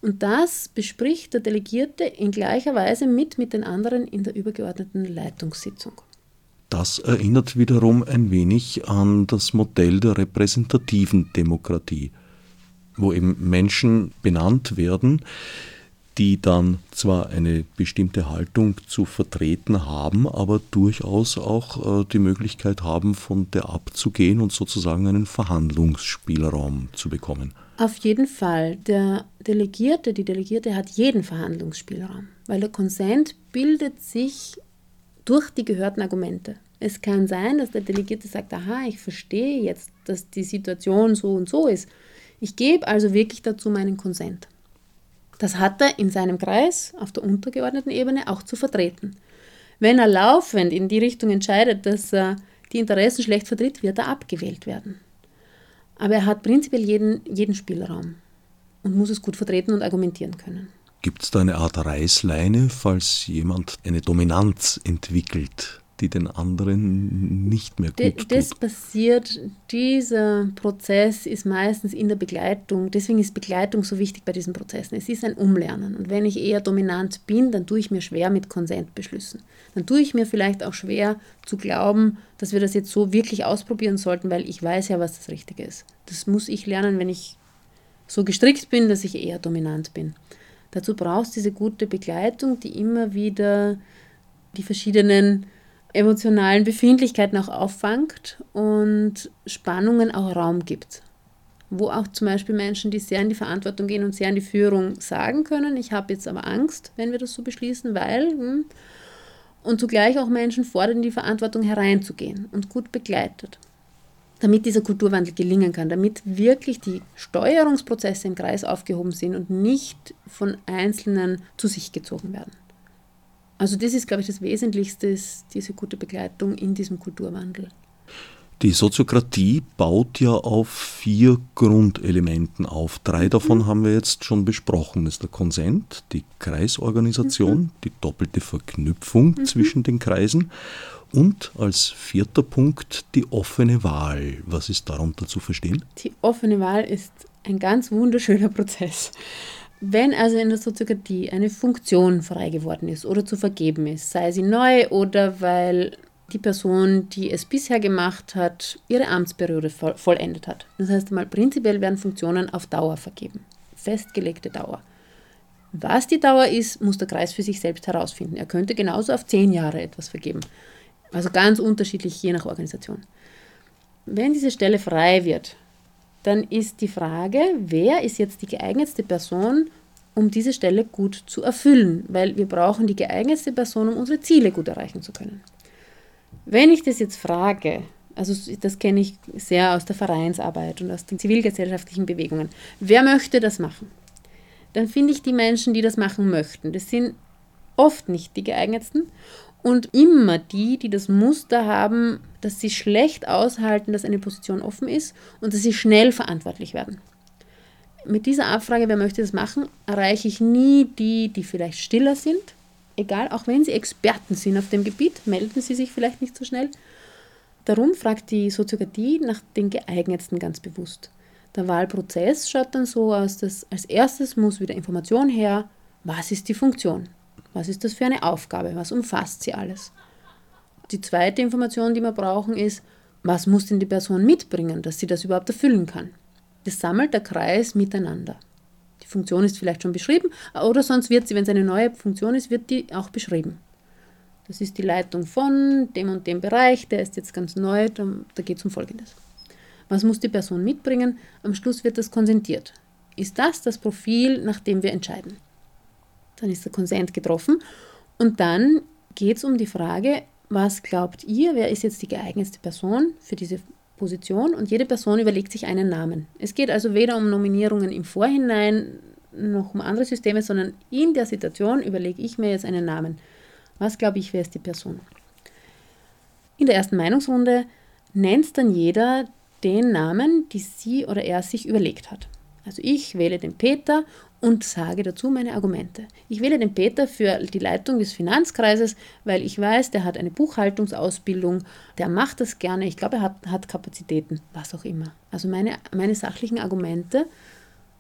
Und das bespricht der Delegierte in gleicher Weise mit mit den anderen in der übergeordneten Leitungssitzung. Das erinnert wiederum ein wenig an das Modell der repräsentativen Demokratie, wo eben Menschen benannt werden, die dann zwar eine bestimmte Haltung zu vertreten haben, aber durchaus auch äh, die Möglichkeit haben, von der abzugehen und sozusagen einen Verhandlungsspielraum zu bekommen. Auf jeden Fall. Der Delegierte, die Delegierte hat jeden Verhandlungsspielraum, weil der Konsent bildet sich durch die gehörten Argumente. Es kann sein, dass der Delegierte sagt, aha, ich verstehe jetzt, dass die Situation so und so ist. Ich gebe also wirklich dazu meinen Konsent. Das hat er in seinem Kreis auf der untergeordneten Ebene auch zu vertreten. Wenn er laufend in die Richtung entscheidet, dass er die Interessen schlecht vertritt, wird er abgewählt werden. Aber er hat prinzipiell jeden, jeden Spielraum und muss es gut vertreten und argumentieren können. Gibt es da eine Art Reißleine, falls jemand eine Dominanz entwickelt? Die den anderen nicht mehr gut tut. Das passiert, dieser Prozess ist meistens in der Begleitung, deswegen ist Begleitung so wichtig bei diesen Prozessen. Es ist ein Umlernen und wenn ich eher dominant bin, dann tue ich mir schwer mit Konsentbeschlüssen. Dann tue ich mir vielleicht auch schwer zu glauben, dass wir das jetzt so wirklich ausprobieren sollten, weil ich weiß ja, was das Richtige ist. Das muss ich lernen, wenn ich so gestrickt bin, dass ich eher dominant bin. Dazu brauchst du diese gute Begleitung, die immer wieder die verschiedenen emotionalen Befindlichkeiten auch auffangt und Spannungen auch Raum gibt. Wo auch zum Beispiel Menschen, die sehr in die Verantwortung gehen und sehr in die Führung sagen können, ich habe jetzt aber Angst, wenn wir das so beschließen, weil... Hm, und zugleich auch Menschen fordern, in die Verantwortung hereinzugehen und gut begleitet, damit dieser Kulturwandel gelingen kann, damit wirklich die Steuerungsprozesse im Kreis aufgehoben sind und nicht von Einzelnen zu sich gezogen werden. Also das ist, glaube ich, das Wesentlichste, diese gute Begleitung in diesem Kulturwandel. Die Soziokratie baut ja auf vier Grundelementen auf. Drei mhm. davon haben wir jetzt schon besprochen. Das ist der Konsent, die Kreisorganisation, mhm. die doppelte Verknüpfung mhm. zwischen den Kreisen und als vierter Punkt die offene Wahl. Was ist darunter zu verstehen? Die offene Wahl ist ein ganz wunderschöner Prozess. Wenn also in der Soziokratie eine Funktion frei geworden ist oder zu vergeben ist, sei sie neu oder weil die Person, die es bisher gemacht hat, ihre Amtsperiode vollendet hat. Das heißt einmal, prinzipiell werden Funktionen auf Dauer vergeben. Festgelegte Dauer. Was die Dauer ist, muss der Kreis für sich selbst herausfinden. Er könnte genauso auf zehn Jahre etwas vergeben. Also ganz unterschiedlich je nach Organisation. Wenn diese Stelle frei wird, dann ist die Frage, wer ist jetzt die geeignetste Person, um diese Stelle gut zu erfüllen, weil wir brauchen die geeignetste Person, um unsere Ziele gut erreichen zu können. Wenn ich das jetzt frage, also das kenne ich sehr aus der Vereinsarbeit und aus den zivilgesellschaftlichen Bewegungen, wer möchte das machen? Dann finde ich die Menschen, die das machen möchten. Das sind oft nicht die geeignetsten und immer die, die das Muster haben, dass sie schlecht aushalten, dass eine Position offen ist und dass sie schnell verantwortlich werden. Mit dieser Abfrage, wer möchte das machen, erreiche ich nie die, die vielleicht stiller sind. Egal, auch wenn sie Experten sind auf dem Gebiet, melden sie sich vielleicht nicht so schnell. Darum fragt die Soziokratie nach den geeignetsten ganz bewusst. Der Wahlprozess schaut dann so aus, dass als erstes muss wieder Information her, was ist die Funktion? Was ist das für eine Aufgabe? Was umfasst sie alles? Die zweite Information, die wir brauchen, ist, was muss denn die Person mitbringen, dass sie das überhaupt erfüllen kann? Das sammelt der Kreis miteinander. Die Funktion ist vielleicht schon beschrieben, oder sonst wird sie, wenn es eine neue Funktion ist, wird die auch beschrieben. Das ist die Leitung von dem und dem Bereich, der ist jetzt ganz neu, da, da geht es um Folgendes. Was muss die Person mitbringen? Am Schluss wird das konsentiert. Ist das das Profil, nach dem wir entscheiden? Dann ist der Konsent getroffen und dann geht es um die Frage, was glaubt ihr, wer ist jetzt die geeignetste Person für diese Position? Und jede Person überlegt sich einen Namen. Es geht also weder um Nominierungen im Vorhinein noch um andere Systeme, sondern in der Situation überlege ich mir jetzt einen Namen. Was glaube ich, wer ist die Person? In der ersten Meinungsrunde nennt dann jeder den Namen, die sie oder er sich überlegt hat. Also ich wähle den Peter und sage dazu meine Argumente. Ich wähle den Peter für die Leitung des Finanzkreises, weil ich weiß, der hat eine Buchhaltungsausbildung, der macht das gerne, ich glaube, er hat, hat Kapazitäten, was auch immer. Also meine, meine sachlichen Argumente,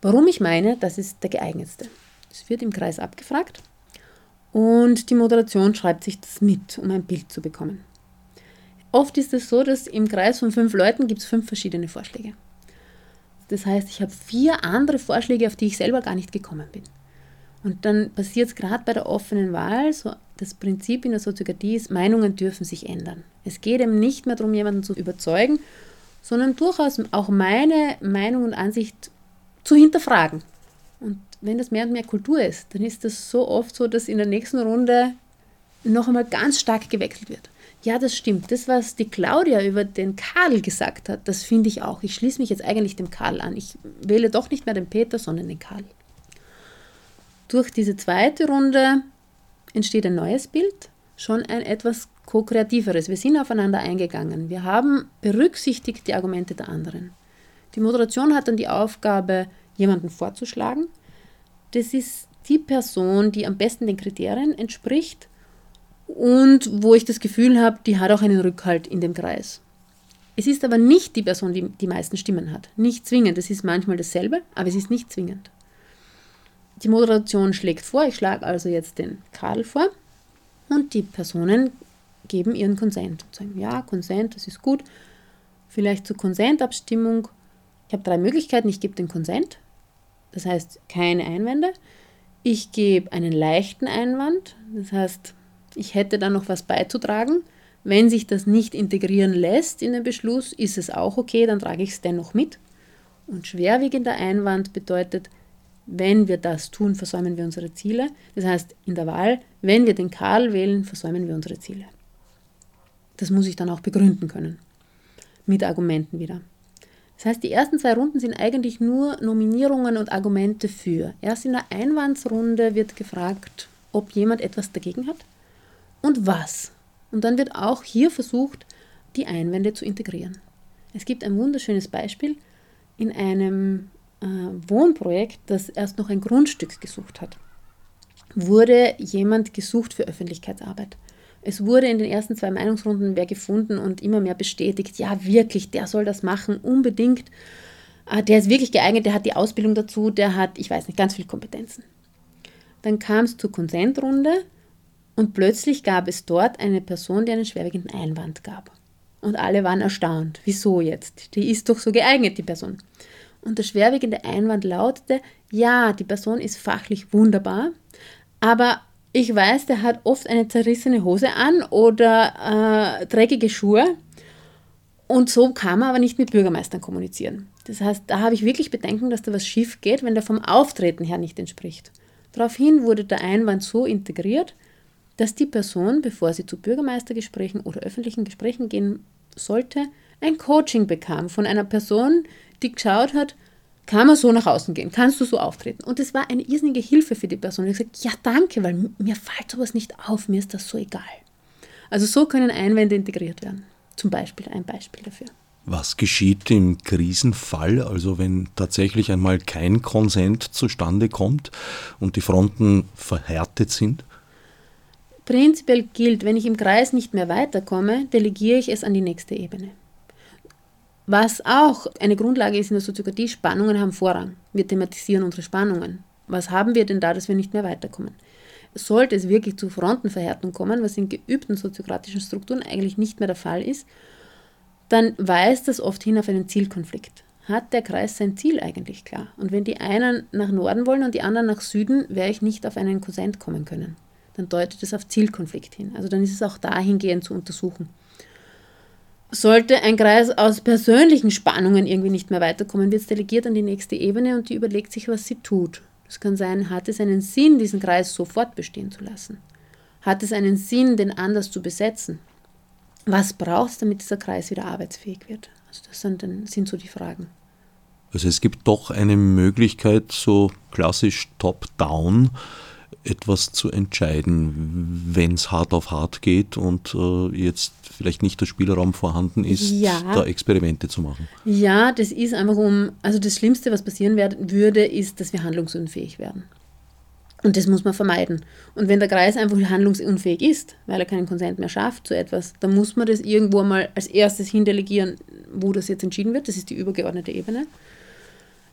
warum ich meine, das ist der geeignetste. Es wird im Kreis abgefragt und die Moderation schreibt sich das mit, um ein Bild zu bekommen. Oft ist es so, dass im Kreis von fünf Leuten gibt es fünf verschiedene Vorschläge. Das heißt, ich habe vier andere Vorschläge, auf die ich selber gar nicht gekommen bin. Und dann passiert es gerade bei der offenen Wahl, so das Prinzip in der Soziokratie ist, Meinungen dürfen sich ändern. Es geht eben nicht mehr darum, jemanden zu überzeugen, sondern durchaus auch meine Meinung und Ansicht zu hinterfragen. Und wenn das mehr und mehr Kultur ist, dann ist das so oft so, dass in der nächsten Runde noch einmal ganz stark gewechselt wird. Ja, das stimmt. Das, was die Claudia über den Karl gesagt hat, das finde ich auch. Ich schließe mich jetzt eigentlich dem Karl an. Ich wähle doch nicht mehr den Peter, sondern den Karl. Durch diese zweite Runde entsteht ein neues Bild, schon ein etwas ko-kreativeres. Wir sind aufeinander eingegangen. Wir haben berücksichtigt die Argumente der anderen. Die Moderation hat dann die Aufgabe, jemanden vorzuschlagen das ist die Person, die am besten den Kriterien entspricht und wo ich das Gefühl habe, die hat auch einen Rückhalt in dem Kreis. Es ist aber nicht die Person, die die meisten Stimmen hat. Nicht zwingend. Es ist manchmal dasselbe, aber es ist nicht zwingend. Die Moderation schlägt vor, ich schlage also jetzt den Karl vor und die Personen geben ihren Konsent und sagen, ja, Konsent, das ist gut. Vielleicht zur Konsentabstimmung. Ich habe drei Möglichkeiten. Ich gebe den Konsent, das heißt keine Einwände. Ich gebe einen leichten Einwand, das heißt, ich hätte da noch was beizutragen. Wenn sich das nicht integrieren lässt in den Beschluss, ist es auch okay, dann trage ich es dennoch mit. Und schwerwiegender Einwand bedeutet, wenn wir das tun, versäumen wir unsere Ziele. Das heißt, in der Wahl, wenn wir den Karl wählen, versäumen wir unsere Ziele. Das muss ich dann auch begründen können. Mit Argumenten wieder. Das heißt, die ersten zwei Runden sind eigentlich nur Nominierungen und Argumente für. Erst in der Einwandsrunde wird gefragt, ob jemand etwas dagegen hat und was. Und dann wird auch hier versucht, die Einwände zu integrieren. Es gibt ein wunderschönes Beispiel in einem äh, Wohnprojekt, das erst noch ein Grundstück gesucht hat. Wurde jemand gesucht für Öffentlichkeitsarbeit. Es wurde in den ersten zwei Meinungsrunden wer gefunden und immer mehr bestätigt, ja wirklich, der soll das machen, unbedingt. Ah, der ist wirklich geeignet, der hat die Ausbildung dazu, der hat, ich weiß nicht, ganz viele Kompetenzen. Dann kam es zur Konsentrunde und plötzlich gab es dort eine Person, die einen schwerwiegenden Einwand gab. Und alle waren erstaunt. Wieso jetzt? Die ist doch so geeignet, die Person. Und der schwerwiegende Einwand lautete, ja, die Person ist fachlich wunderbar, aber ich weiß, der hat oft eine zerrissene Hose an oder äh, dreckige Schuhe. Und so kann man aber nicht mit Bürgermeistern kommunizieren. Das heißt, da habe ich wirklich Bedenken, dass da was schief geht, wenn der vom Auftreten her nicht entspricht. Daraufhin wurde der Einwand so integriert, dass die Person, bevor sie zu Bürgermeistergesprächen oder öffentlichen Gesprächen gehen sollte, ein Coaching bekam von einer Person, die geschaut hat, kann man so nach außen gehen? Kannst du so auftreten? Und das war eine irrsinnige Hilfe für die Person. Ich habe gesagt, ja, danke, weil mir fällt sowas nicht auf, mir ist das so egal. Also so können Einwände integriert werden. Zum Beispiel ein Beispiel dafür. Was geschieht im Krisenfall, also wenn tatsächlich einmal kein Konsent zustande kommt und die Fronten verhärtet sind? Prinzipiell gilt, wenn ich im Kreis nicht mehr weiterkomme, delegiere ich es an die nächste Ebene. Was auch eine Grundlage ist in der Soziokratie, Spannungen haben Vorrang. Wir thematisieren unsere Spannungen. Was haben wir denn da, dass wir nicht mehr weiterkommen? Sollte es wirklich zu Frontenverhärtung kommen, was in geübten soziokratischen Strukturen eigentlich nicht mehr der Fall ist, dann weist das oft hin auf einen Zielkonflikt. Hat der Kreis sein Ziel eigentlich klar? Und wenn die einen nach Norden wollen und die anderen nach Süden, werde ich nicht auf einen Konsent kommen können. Dann deutet es auf Zielkonflikt hin. Also dann ist es auch dahingehend zu untersuchen. Sollte ein Kreis aus persönlichen Spannungen irgendwie nicht mehr weiterkommen, wird es delegiert an die nächste Ebene und die überlegt sich, was sie tut. Es kann sein, hat es einen Sinn, diesen Kreis so fortbestehen zu lassen? Hat es einen Sinn, den anders zu besetzen? Was braucht es, damit dieser Kreis wieder arbeitsfähig wird? Also das sind, dann, sind so die Fragen. Also es gibt doch eine Möglichkeit, so klassisch top-down, etwas zu entscheiden, wenn es hart auf hart geht und äh, jetzt vielleicht nicht der Spielraum vorhanden ist, ja. da Experimente zu machen. Ja, das ist einfach um, also das Schlimmste, was passieren werden, würde, ist, dass wir handlungsunfähig werden. Und das muss man vermeiden. Und wenn der Kreis einfach handlungsunfähig ist, weil er keinen Konsent mehr schafft zu etwas, dann muss man das irgendwo mal als erstes hindelegieren, wo das jetzt entschieden wird. Das ist die übergeordnete Ebene.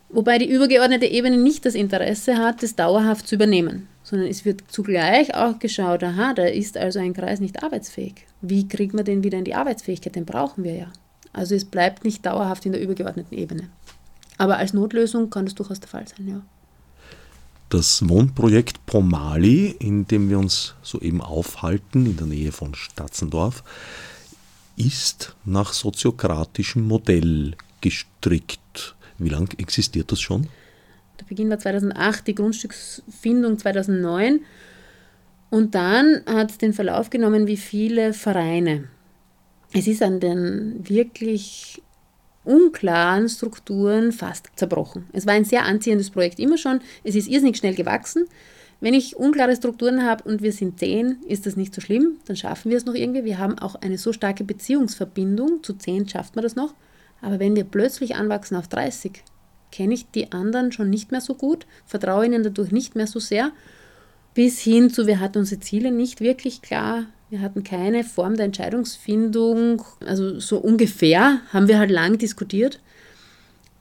Wobei die übergeordnete Ebene nicht das Interesse hat, das dauerhaft zu übernehmen, sondern es wird zugleich auch geschaut, aha, da ist also ein Kreis nicht arbeitsfähig. Wie kriegt man den wieder in die Arbeitsfähigkeit? Den brauchen wir ja. Also es bleibt nicht dauerhaft in der übergeordneten Ebene. Aber als Notlösung kann das durchaus der Fall sein, ja. Das Wohnprojekt Pomali, in dem wir uns soeben aufhalten, in der Nähe von Statzendorf, ist nach soziokratischem Modell gestrickt. Wie lange existiert das schon? Der Beginn war 2008, die Grundstücksfindung 2009. Und dann hat es den Verlauf genommen wie viele Vereine. Es ist an den wirklich unklaren Strukturen fast zerbrochen. Es war ein sehr anziehendes Projekt immer schon. Es ist irrsinnig schnell gewachsen. Wenn ich unklare Strukturen habe und wir sind zehn, ist das nicht so schlimm. Dann schaffen wir es noch irgendwie. Wir haben auch eine so starke Beziehungsverbindung. Zu zehn schafft man das noch. Aber wenn wir plötzlich anwachsen auf 30, kenne ich die anderen schon nicht mehr so gut, vertraue ihnen dadurch nicht mehr so sehr, bis hin zu, wir hatten unsere Ziele nicht wirklich klar, wir hatten keine Form der Entscheidungsfindung, also so ungefähr haben wir halt lang diskutiert.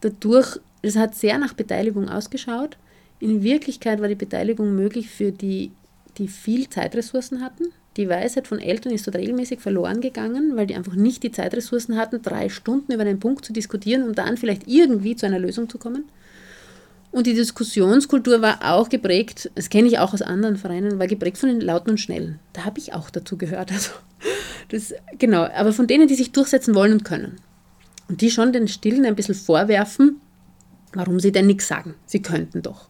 Dadurch, es hat sehr nach Beteiligung ausgeschaut. In Wirklichkeit war die Beteiligung möglich für die, die viel Zeitressourcen hatten, die Weisheit von Eltern ist dort regelmäßig verloren gegangen, weil die einfach nicht die Zeitressourcen hatten, drei Stunden über einen Punkt zu diskutieren, um dann vielleicht irgendwie zu einer Lösung zu kommen. Und die Diskussionskultur war auch geprägt, das kenne ich auch aus anderen Vereinen, war geprägt von den Lauten und Schnellen. Da habe ich auch dazu gehört. Also das, genau, aber von denen, die sich durchsetzen wollen und können. Und die schon den Stillen ein bisschen vorwerfen, warum sie denn nichts sagen. Sie könnten doch.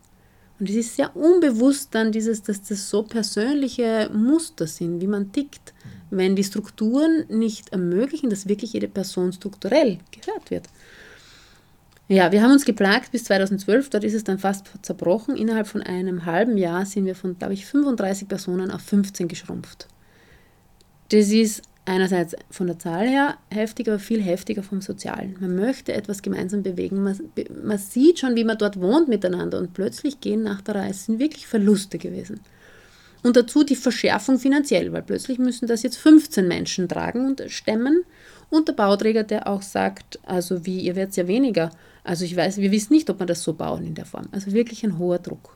Und es ist sehr unbewusst dann dieses, dass das so persönliche Muster sind, wie man tickt, wenn die Strukturen nicht ermöglichen, dass wirklich jede Person strukturell gehört wird. Ja, wir haben uns geplagt bis 2012, dort ist es dann fast zerbrochen. Innerhalb von einem halben Jahr sind wir von, glaube ich, 35 Personen auf 15 geschrumpft. Das ist einerseits von der Zahl her heftig, aber viel heftiger vom Sozialen. Man möchte etwas gemeinsam bewegen. Man, man sieht schon, wie man dort wohnt miteinander und plötzlich gehen nach der Reise sind wirklich Verluste gewesen. Und dazu die Verschärfung finanziell, weil plötzlich müssen das jetzt 15 Menschen tragen und stemmen. Und der Bauträger, der auch sagt, also wie, ihr werdet ja weniger. Also ich weiß, wir wissen nicht, ob wir das so bauen in der Form. Also wirklich ein hoher Druck.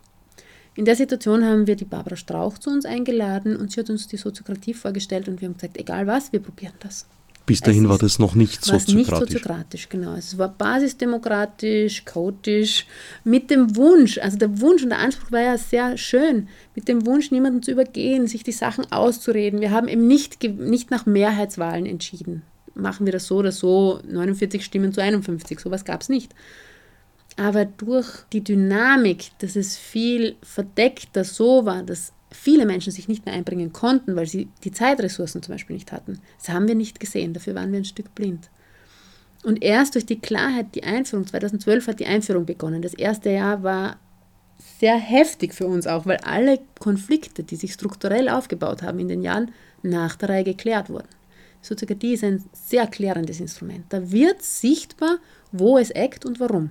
In der Situation haben wir die Barbara Strauch zu uns eingeladen und sie hat uns die Soziokratie vorgestellt und wir haben gesagt, egal was, wir probieren das. Bis dahin war das noch nicht soziokratisch. Nicht soziokratisch, genau. Es war basisdemokratisch, chaotisch, mit dem Wunsch, also der Wunsch und der Anspruch war ja sehr schön, mit dem Wunsch, niemanden zu übergehen, sich die Sachen auszureden. Wir haben eben nicht, nicht nach Mehrheitswahlen entschieden. Machen wir das so oder so, 49 Stimmen zu 51, sowas gab es nicht. Aber durch die Dynamik, dass es viel verdeckter so war, dass viele Menschen sich nicht mehr einbringen konnten, weil sie die Zeitressourcen zum Beispiel nicht hatten, das haben wir nicht gesehen. Dafür waren wir ein Stück blind. Und erst durch die Klarheit, die Einführung, 2012 hat die Einführung begonnen. Das erste Jahr war sehr heftig für uns auch, weil alle Konflikte, die sich strukturell aufgebaut haben in den Jahren, nach der Reihe geklärt wurden. Soziokratie ist ein sehr klärendes Instrument. Da wird sichtbar, wo es eckt und warum.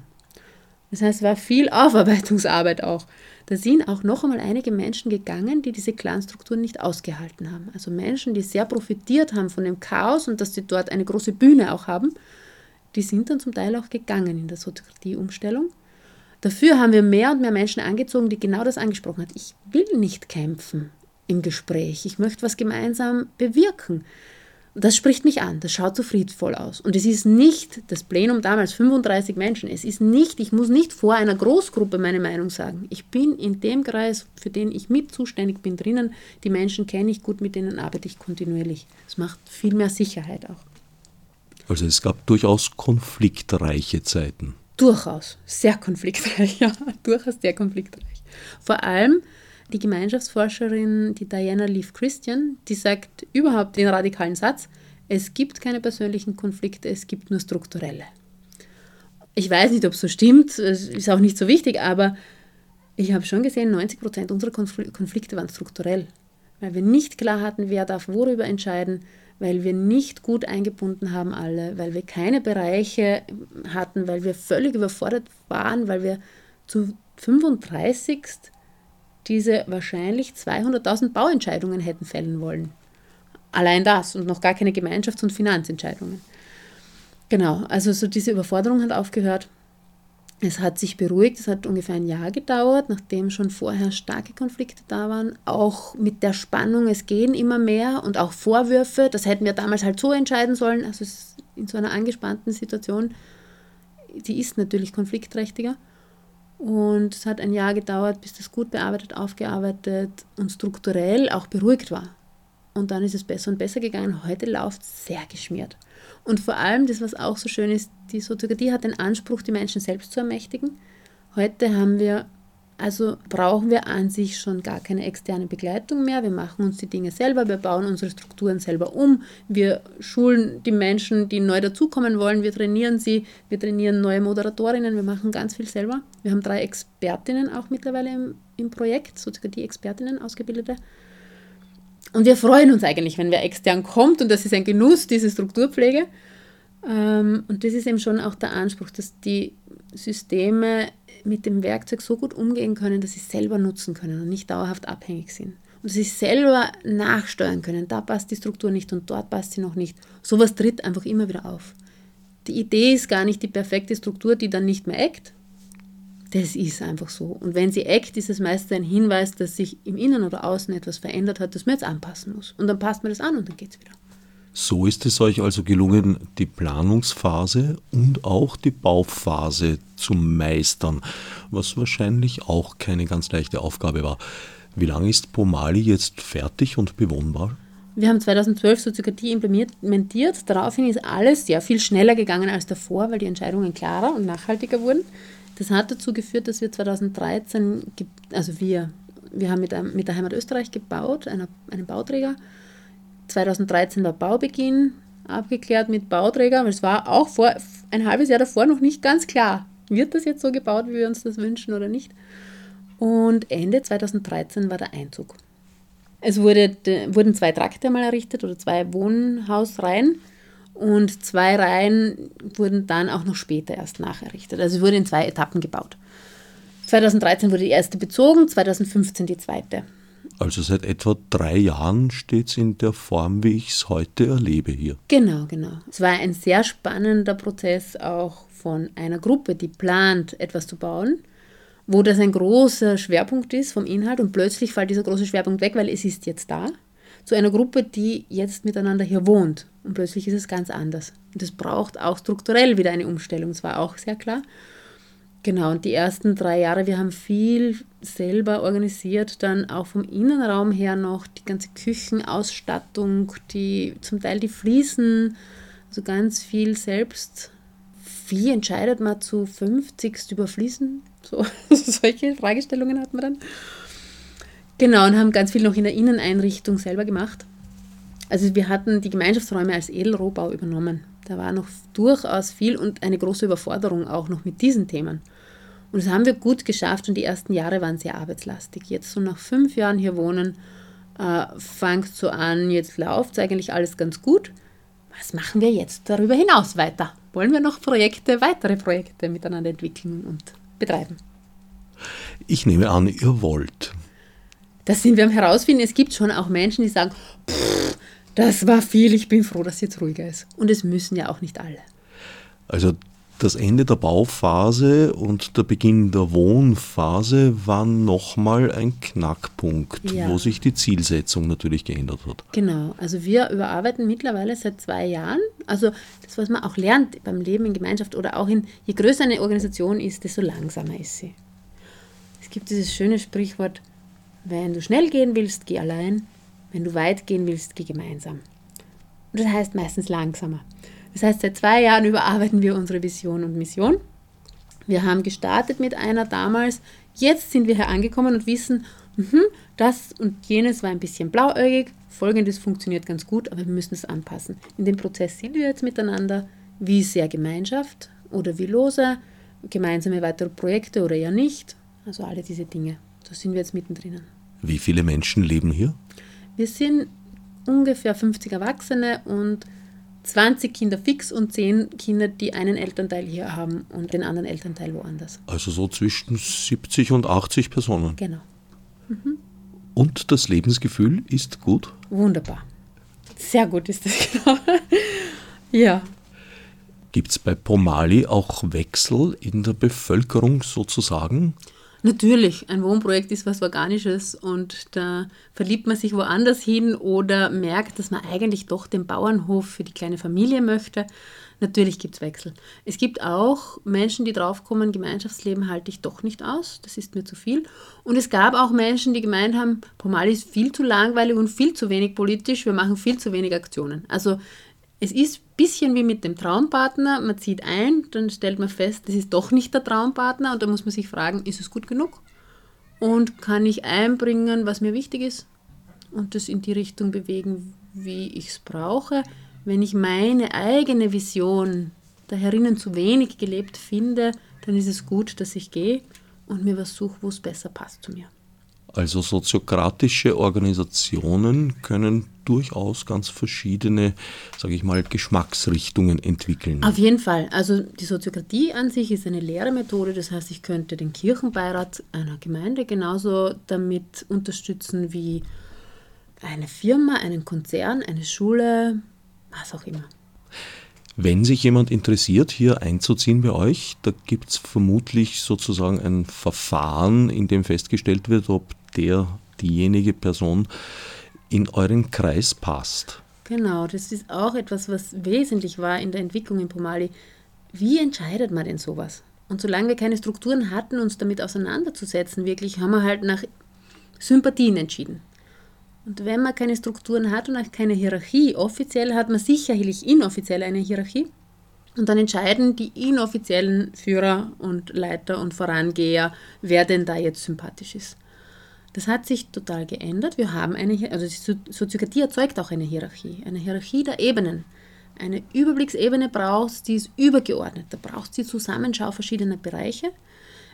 Das heißt, es war viel Aufarbeitungsarbeit auch. Da sind auch noch einmal einige Menschen gegangen, die diese Clanstrukturen nicht ausgehalten haben. Also Menschen, die sehr profitiert haben von dem Chaos und dass sie dort eine große Bühne auch haben, die sind dann zum Teil auch gegangen in der Soziokratie-Umstellung. Dafür haben wir mehr und mehr Menschen angezogen, die genau das angesprochen haben. Ich will nicht kämpfen im Gespräch. Ich möchte was gemeinsam bewirken. Das spricht mich an, das schaut so friedvoll aus. Und es ist nicht das Plenum damals 35 Menschen. Es ist nicht, ich muss nicht vor einer Großgruppe meine Meinung sagen. Ich bin in dem Kreis, für den ich mit zuständig bin, drinnen. Die Menschen kenne ich gut, mit denen arbeite ich kontinuierlich. Es macht viel mehr Sicherheit auch. Also es gab durchaus konfliktreiche Zeiten. Durchaus, sehr konfliktreich, ja, durchaus sehr konfliktreich. Vor allem die Gemeinschaftsforscherin, die Diana Leaf Christian, die sagt überhaupt den radikalen Satz, es gibt keine persönlichen Konflikte, es gibt nur strukturelle. Ich weiß nicht, ob es so stimmt, es ist auch nicht so wichtig, aber ich habe schon gesehen, 90 Prozent unserer Konflikte waren strukturell, weil wir nicht klar hatten, wer darf worüber entscheiden, weil wir nicht gut eingebunden haben alle, weil wir keine Bereiche hatten, weil wir völlig überfordert waren, weil wir zu 35 diese wahrscheinlich 200.000 Bauentscheidungen hätten fällen wollen. Allein das und noch gar keine Gemeinschafts- und Finanzentscheidungen. Genau, also so diese Überforderung hat aufgehört. Es hat sich beruhigt, es hat ungefähr ein Jahr gedauert, nachdem schon vorher starke Konflikte da waren. Auch mit der Spannung, es gehen immer mehr und auch Vorwürfe, das hätten wir damals halt so entscheiden sollen. Also in so einer angespannten Situation, die ist natürlich konfliktträchtiger. Und es hat ein Jahr gedauert, bis das gut bearbeitet, aufgearbeitet und strukturell auch beruhigt war. Und dann ist es besser und besser gegangen. Heute läuft es sehr geschmiert. Und vor allem, das, was auch so schön ist, die Soziokratie hat den Anspruch, die Menschen selbst zu ermächtigen. Heute haben wir also brauchen wir an sich schon gar keine externe Begleitung mehr. Wir machen uns die Dinge selber, wir bauen unsere Strukturen selber um, wir schulen die Menschen, die neu dazukommen wollen, wir trainieren sie, wir trainieren neue Moderatorinnen, wir machen ganz viel selber. Wir haben drei Expertinnen auch mittlerweile im, im Projekt, sozusagen die Expertinnen, Ausgebildete. Und wir freuen uns eigentlich, wenn wer extern kommt und das ist ein Genuss, diese Strukturpflege. Ähm, und das ist eben schon auch der Anspruch, dass die Systeme mit dem Werkzeug so gut umgehen können, dass sie selber nutzen können und nicht dauerhaft abhängig sind. Und sie selber nachsteuern können. Da passt die Struktur nicht und dort passt sie noch nicht. Sowas tritt einfach immer wieder auf. Die Idee ist gar nicht die perfekte Struktur, die dann nicht mehr eckt. Das ist einfach so. Und wenn sie eckt, ist es meist ein Hinweis, dass sich im Innen oder Außen etwas verändert hat, das man jetzt anpassen muss. Und dann passt man das an und dann geht es wieder. So ist es euch also gelungen, die Planungsphase und auch die Bauphase zu meistern, was wahrscheinlich auch keine ganz leichte Aufgabe war. Wie lange ist Pomali jetzt fertig und bewohnbar? Wir haben 2012 Soziokratie implementiert. Daraufhin ist alles sehr viel schneller gegangen als davor, weil die Entscheidungen klarer und nachhaltiger wurden. Das hat dazu geführt, dass wir 2013, also wir, wir haben mit, einem, mit der Heimat Österreich gebaut, einer, einem Bauträger, 2013 war Baubeginn abgeklärt mit Bauträger, weil es war auch vor, ein halbes Jahr davor noch nicht ganz klar, wird das jetzt so gebaut, wie wir uns das wünschen oder nicht. Und Ende 2013 war der Einzug. Es wurde, wurden zwei Trakte mal errichtet oder zwei Wohnhausreihen und zwei Reihen wurden dann auch noch später erst nacherrichtet. Also es wurde in zwei Etappen gebaut. 2013 wurde die erste bezogen, 2015 die zweite. Also seit etwa drei Jahren steht es in der Form, wie ich es heute erlebe hier. Genau, genau. Es war ein sehr spannender Prozess auch von einer Gruppe, die plant, etwas zu bauen, wo das ein großer Schwerpunkt ist vom Inhalt und plötzlich fällt dieser große Schwerpunkt weg, weil es ist jetzt da, zu einer Gruppe, die jetzt miteinander hier wohnt. Und plötzlich ist es ganz anders. Und es braucht auch strukturell wieder eine Umstellung, das war auch sehr klar. Genau, und die ersten drei Jahre, wir haben viel selber organisiert, dann auch vom Innenraum her noch die ganze Küchenausstattung, die zum Teil die Fliesen, also ganz viel selbst. Wie entscheidet man zu 50 über Fliesen? So, solche Fragestellungen hatten wir dann. Genau, und haben ganz viel noch in der Inneneinrichtung selber gemacht. Also wir hatten die Gemeinschaftsräume als Edelrohbau übernommen. Da war noch durchaus viel und eine große Überforderung auch noch mit diesen Themen. Und das haben wir gut geschafft und die ersten Jahre waren sehr arbeitslastig. Jetzt so nach fünf Jahren hier wohnen, äh, fängt so an, jetzt läuft es eigentlich alles ganz gut. Was machen wir jetzt darüber hinaus weiter? Wollen wir noch Projekte, weitere Projekte miteinander entwickeln und betreiben? Ich nehme an, ihr wollt. Das sind wir am herausfinden. Es gibt schon auch Menschen, die sagen, das war viel, ich bin froh, dass jetzt ruhiger ist. Und es müssen ja auch nicht alle. Also das Ende der Bauphase und der Beginn der Wohnphase waren nochmal ein Knackpunkt, ja. wo sich die Zielsetzung natürlich geändert hat. Genau, also wir überarbeiten mittlerweile seit zwei Jahren. Also das, was man auch lernt beim Leben in Gemeinschaft oder auch in, je größer eine Organisation ist, desto langsamer ist sie. Es gibt dieses schöne Sprichwort, wenn du schnell gehen willst, geh allein, wenn du weit gehen willst, geh gemeinsam. Und das heißt meistens langsamer. Das heißt, seit zwei Jahren überarbeiten wir unsere Vision und Mission. Wir haben gestartet mit einer damals. Jetzt sind wir hier angekommen und wissen, mh, das und jenes war ein bisschen blauäugig. Folgendes funktioniert ganz gut, aber wir müssen es anpassen. In dem Prozess sind wir jetzt miteinander. Wie sehr Gemeinschaft oder wie lose, gemeinsame weitere Projekte oder ja nicht. Also alle diese Dinge. Da sind wir jetzt mittendrin. Wie viele Menschen leben hier? Wir sind ungefähr 50 Erwachsene und 20 Kinder fix und 10 Kinder, die einen Elternteil hier haben und den anderen Elternteil woanders. Also so zwischen 70 und 80 Personen. Genau. Mhm. Und das Lebensgefühl ist gut? Wunderbar. Sehr gut ist das, genau. ja. Gibt es bei Pomali auch Wechsel in der Bevölkerung sozusagen? Natürlich, ein Wohnprojekt ist was Organisches und da verliebt man sich woanders hin oder merkt, dass man eigentlich doch den Bauernhof für die kleine Familie möchte. Natürlich gibt es Wechsel. Es gibt auch Menschen, die draufkommen, Gemeinschaftsleben halte ich doch nicht aus, das ist mir zu viel. Und es gab auch Menschen, die gemeint haben, Pomali ist viel zu langweilig und viel zu wenig politisch, wir machen viel zu wenig Aktionen. Also es ist ein bisschen wie mit dem Traumpartner. Man zieht ein, dann stellt man fest, das ist doch nicht der Traumpartner und dann muss man sich fragen, ist es gut genug? Und kann ich einbringen, was mir wichtig ist und das in die Richtung bewegen, wie ich es brauche? Wenn ich meine eigene Vision da herinnen zu wenig gelebt finde, dann ist es gut, dass ich gehe und mir was suche, wo es besser passt zu mir. Also soziokratische Organisationen können durchaus ganz verschiedene, sage ich mal, Geschmacksrichtungen entwickeln. Auf jeden Fall. Also die Soziokratie an sich ist eine Lehremethode. Das heißt, ich könnte den Kirchenbeirat einer Gemeinde genauso damit unterstützen wie eine Firma, einen Konzern, eine Schule, was auch immer. Wenn sich jemand interessiert, hier einzuziehen bei euch, da gibt es vermutlich sozusagen ein Verfahren, in dem festgestellt wird, ob der, diejenige Person in euren Kreis passt. Genau, das ist auch etwas, was wesentlich war in der Entwicklung in Pomali. Wie entscheidet man denn sowas? Und solange wir keine Strukturen hatten, uns damit auseinanderzusetzen, wirklich, haben wir halt nach Sympathien entschieden. Und wenn man keine Strukturen hat und auch keine Hierarchie, offiziell hat man sicherlich inoffiziell eine Hierarchie. Und dann entscheiden die inoffiziellen Führer und Leiter und Vorangeher, wer denn da jetzt sympathisch ist. Das hat sich total geändert. Wir haben eine, also die Soziokratie erzeugt auch eine Hierarchie, eine Hierarchie der Ebenen. Eine Überblicksebene brauchst, die ist übergeordnet. Da brauchst du die Zusammenschau verschiedener Bereiche.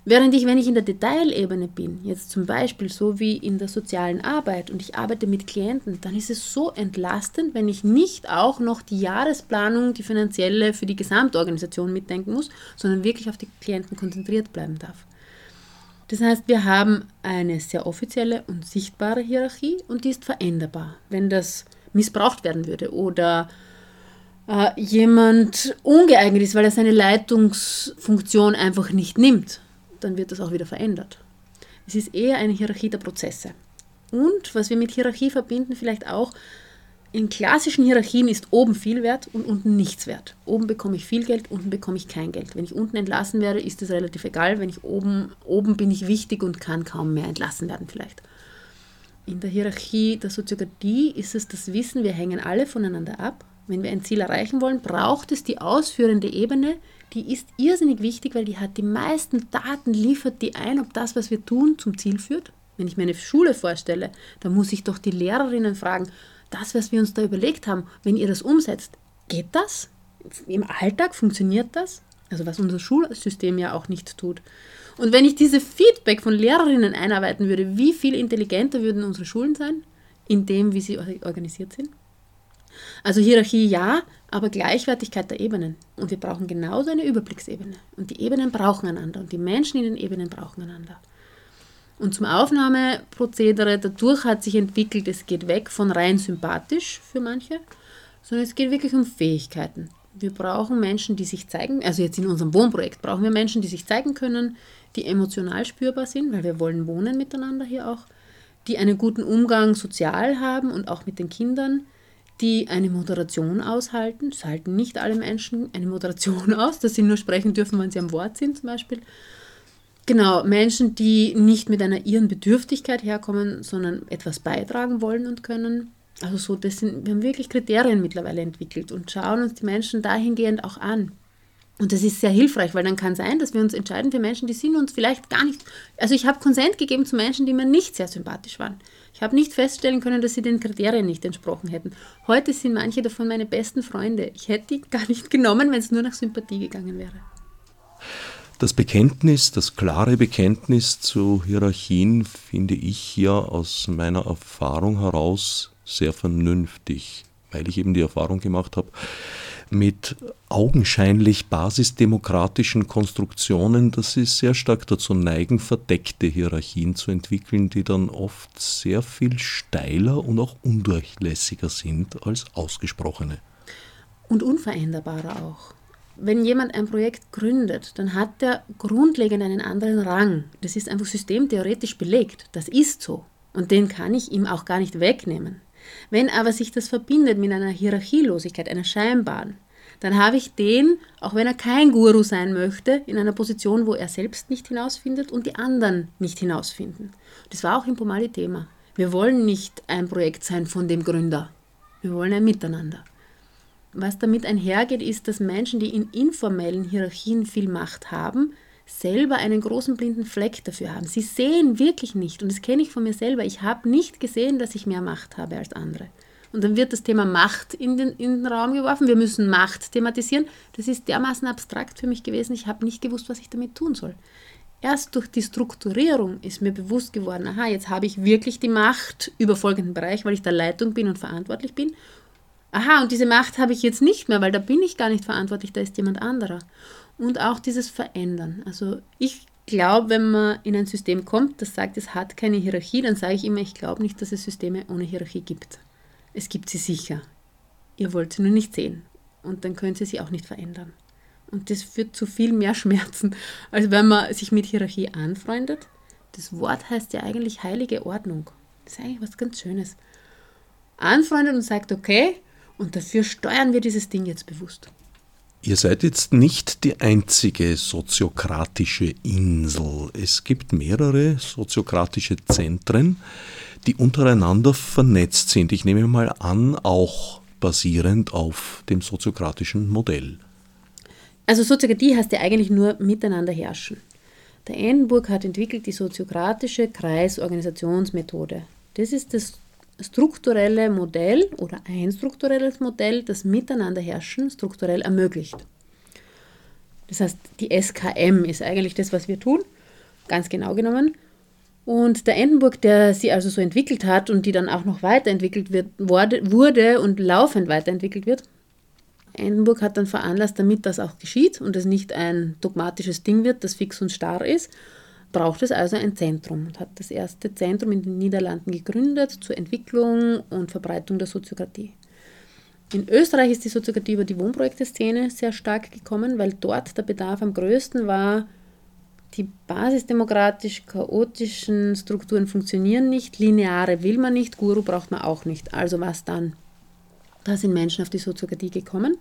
Während ich, wenn ich in der Detailebene bin, jetzt zum Beispiel so wie in der sozialen Arbeit und ich arbeite mit Klienten, dann ist es so entlastend, wenn ich nicht auch noch die Jahresplanung, die finanzielle für die Gesamtorganisation mitdenken muss, sondern wirklich auf die Klienten konzentriert bleiben darf. Das heißt, wir haben eine sehr offizielle und sichtbare Hierarchie und die ist veränderbar. Wenn das missbraucht werden würde oder äh, jemand ungeeignet ist, weil er seine Leitungsfunktion einfach nicht nimmt, dann wird das auch wieder verändert. Es ist eher eine Hierarchie der Prozesse. Und was wir mit Hierarchie verbinden, vielleicht auch, in klassischen Hierarchien ist oben viel wert und unten nichts wert. Oben bekomme ich viel Geld, unten bekomme ich kein Geld. Wenn ich unten entlassen werde, ist das relativ egal. Wenn ich oben, oben bin ich wichtig und kann kaum mehr entlassen werden vielleicht. In der Hierarchie der Soziokratie ist es das Wissen, wir hängen alle voneinander ab. Wenn wir ein Ziel erreichen wollen, braucht es die ausführende Ebene, die ist irrsinnig wichtig, weil die hat die meisten Daten, liefert die ein, ob das, was wir tun, zum Ziel führt. Wenn ich mir eine Schule vorstelle, dann muss ich doch die Lehrerinnen fragen, das, was wir uns da überlegt haben, wenn ihr das umsetzt, geht das? Im Alltag funktioniert das? Also was unser Schulsystem ja auch nicht tut. Und wenn ich diese Feedback von Lehrerinnen einarbeiten würde, wie viel intelligenter würden unsere Schulen sein, in dem, wie sie organisiert sind? Also Hierarchie ja, aber Gleichwertigkeit der Ebenen. Und wir brauchen genauso eine Überblicksebene. Und die Ebenen brauchen einander und die Menschen in den Ebenen brauchen einander. Und zum Aufnahmeprozedere, dadurch hat sich entwickelt, es geht weg von rein sympathisch für manche, sondern es geht wirklich um Fähigkeiten. Wir brauchen Menschen, die sich zeigen, also jetzt in unserem Wohnprojekt brauchen wir Menschen, die sich zeigen können, die emotional spürbar sind, weil wir wollen wohnen miteinander hier auch, die einen guten Umgang sozial haben und auch mit den Kindern, die eine Moderation aushalten. Es halten nicht alle Menschen eine Moderation aus, dass sie nur sprechen dürfen, wenn sie am Wort sind zum Beispiel. Genau, Menschen, die nicht mit einer ihren Bedürftigkeit herkommen, sondern etwas beitragen wollen und können. Also so, das sind, wir haben wirklich Kriterien mittlerweile entwickelt und schauen uns die Menschen dahingehend auch an. Und das ist sehr hilfreich, weil dann kann sein, dass wir uns entscheiden für Menschen, die sind uns vielleicht gar nicht. Also ich habe Konsent gegeben zu Menschen, die mir nicht sehr sympathisch waren. Ich habe nicht feststellen können, dass sie den Kriterien nicht entsprochen hätten. Heute sind manche davon meine besten Freunde. Ich hätte die gar nicht genommen, wenn es nur nach Sympathie gegangen wäre. Das Bekenntnis, das klare Bekenntnis zu Hierarchien finde ich hier aus meiner Erfahrung heraus sehr vernünftig, weil ich eben die Erfahrung gemacht habe, mit augenscheinlich basisdemokratischen Konstruktionen, dass sie sehr stark dazu neigen, verdeckte Hierarchien zu entwickeln, die dann oft sehr viel steiler und auch undurchlässiger sind als ausgesprochene. Und unveränderbarer auch. Wenn jemand ein Projekt gründet, dann hat er grundlegend einen anderen Rang. Das ist einfach systemtheoretisch belegt. Das ist so. Und den kann ich ihm auch gar nicht wegnehmen. Wenn aber sich das verbindet mit einer Hierarchielosigkeit, einer scheinbaren, dann habe ich den, auch wenn er kein Guru sein möchte, in einer Position, wo er selbst nicht hinausfindet und die anderen nicht hinausfinden. Das war auch im Pomali Thema. Wir wollen nicht ein Projekt sein von dem Gründer. Wir wollen ein Miteinander. Was damit einhergeht, ist, dass Menschen, die in informellen Hierarchien viel Macht haben, selber einen großen blinden Fleck dafür haben. Sie sehen wirklich nicht, und das kenne ich von mir selber, ich habe nicht gesehen, dass ich mehr Macht habe als andere. Und dann wird das Thema Macht in den, in den Raum geworfen. Wir müssen Macht thematisieren. Das ist dermaßen abstrakt für mich gewesen. Ich habe nicht gewusst, was ich damit tun soll. Erst durch die Strukturierung ist mir bewusst geworden, aha, jetzt habe ich wirklich die Macht über folgenden Bereich, weil ich der Leitung bin und verantwortlich bin. Aha, und diese Macht habe ich jetzt nicht mehr, weil da bin ich gar nicht verantwortlich, da ist jemand anderer und auch dieses Verändern. Also ich glaube, wenn man in ein System kommt, das sagt, es hat keine Hierarchie, dann sage ich immer, ich glaube nicht, dass es Systeme ohne Hierarchie gibt. Es gibt sie sicher. Ihr wollt sie nur nicht sehen. Und dann könnt ihr sie auch nicht verändern. Und das führt zu viel mehr Schmerzen, als wenn man sich mit Hierarchie anfreundet. Das Wort heißt ja eigentlich heilige Ordnung. Das ist eigentlich was ganz Schönes. Anfreundet und sagt, okay, und dafür steuern wir dieses Ding jetzt bewusst. Ihr seid jetzt nicht die einzige soziokratische Insel. Es gibt mehrere soziokratische Zentren, die untereinander vernetzt sind. Ich nehme mal an, auch basierend auf dem soziokratischen Modell. Also Soziokratie heißt ja eigentlich nur miteinander herrschen. Der Endenburg hat entwickelt die soziokratische Kreisorganisationsmethode. Das ist das strukturelle Modell oder ein strukturelles Modell, das Miteinander herrschen strukturell ermöglicht. Das heißt, die SKM ist eigentlich das, was wir tun, ganz genau genommen. Und der Endenburg, der sie also so entwickelt hat und die dann auch noch weiterentwickelt wird, wurde und laufend weiterentwickelt wird, Endenburg hat dann veranlasst, damit das auch geschieht und es nicht ein dogmatisches Ding wird, das fix und starr ist, braucht es also ein Zentrum und hat das erste Zentrum in den Niederlanden gegründet zur Entwicklung und Verbreitung der Soziokratie. In Österreich ist die Soziokratie über die Wohnprojekte-Szene sehr stark gekommen, weil dort der Bedarf am größten war. Die basisdemokratisch chaotischen Strukturen funktionieren nicht, lineare will man nicht, Guru braucht man auch nicht. Also was dann? Da sind Menschen auf die Soziokratie gekommen.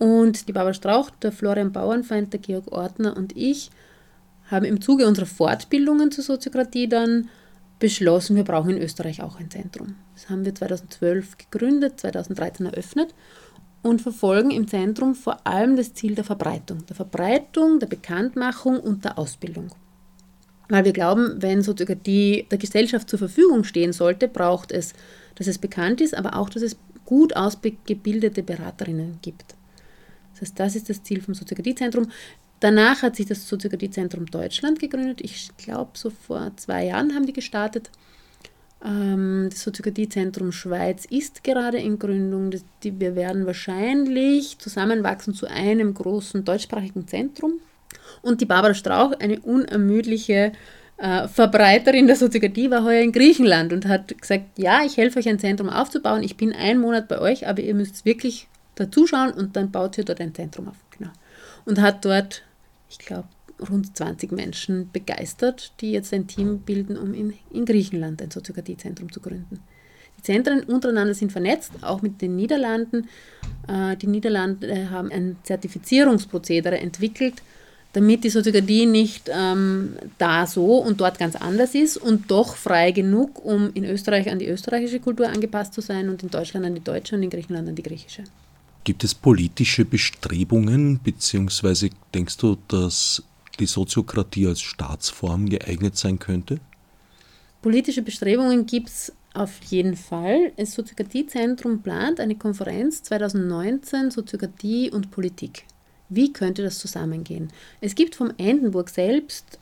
Und die Barbara Strauch, der Florian Bauernfeind, der Georg Ortner und ich haben im Zuge unserer Fortbildungen zur Soziokratie dann beschlossen, wir brauchen in Österreich auch ein Zentrum. Das haben wir 2012 gegründet, 2013 eröffnet und verfolgen im Zentrum vor allem das Ziel der Verbreitung. Der Verbreitung, der Bekanntmachung und der Ausbildung. Weil wir glauben, wenn Soziokratie der Gesellschaft zur Verfügung stehen sollte, braucht es, dass es bekannt ist, aber auch, dass es gut ausgebildete Beraterinnen gibt. Das heißt, das ist das Ziel vom Soziokratiezentrum. Danach hat sich das Soziokratiezentrum Deutschland gegründet. Ich glaube, so vor zwei Jahren haben die gestartet. Ähm, das Soziokratiezentrum Schweiz ist gerade in Gründung. wir werden wahrscheinlich zusammenwachsen zu einem großen deutschsprachigen Zentrum. Und die Barbara Strauch, eine unermüdliche äh, Verbreiterin der Soziokratie, war heuer in Griechenland und hat gesagt, ja, ich helfe euch ein Zentrum aufzubauen. Ich bin einen Monat bei euch, aber ihr müsst wirklich dazuschauen und dann baut sie dort ein Zentrum auf. Genau. Und hat dort, ich glaube, rund 20 Menschen begeistert, die jetzt ein Team bilden, um in, in Griechenland ein Soziokratiezentrum zu gründen. Die Zentren untereinander sind vernetzt, auch mit den Niederlanden. Äh, die Niederlande haben ein Zertifizierungsprozedere entwickelt, damit die Soziokratie nicht ähm, da so und dort ganz anders ist und doch frei genug, um in Österreich an die österreichische Kultur angepasst zu sein und in Deutschland an die deutsche und in Griechenland an die griechische. Gibt es politische Bestrebungen, beziehungsweise denkst du, dass die Soziokratie als Staatsform geeignet sein könnte? Politische Bestrebungen gibt es auf jeden Fall. Das Soziokratiezentrum plant eine Konferenz 2019 Soziokratie und Politik. Wie könnte das zusammengehen? Es gibt vom Endenburg selbst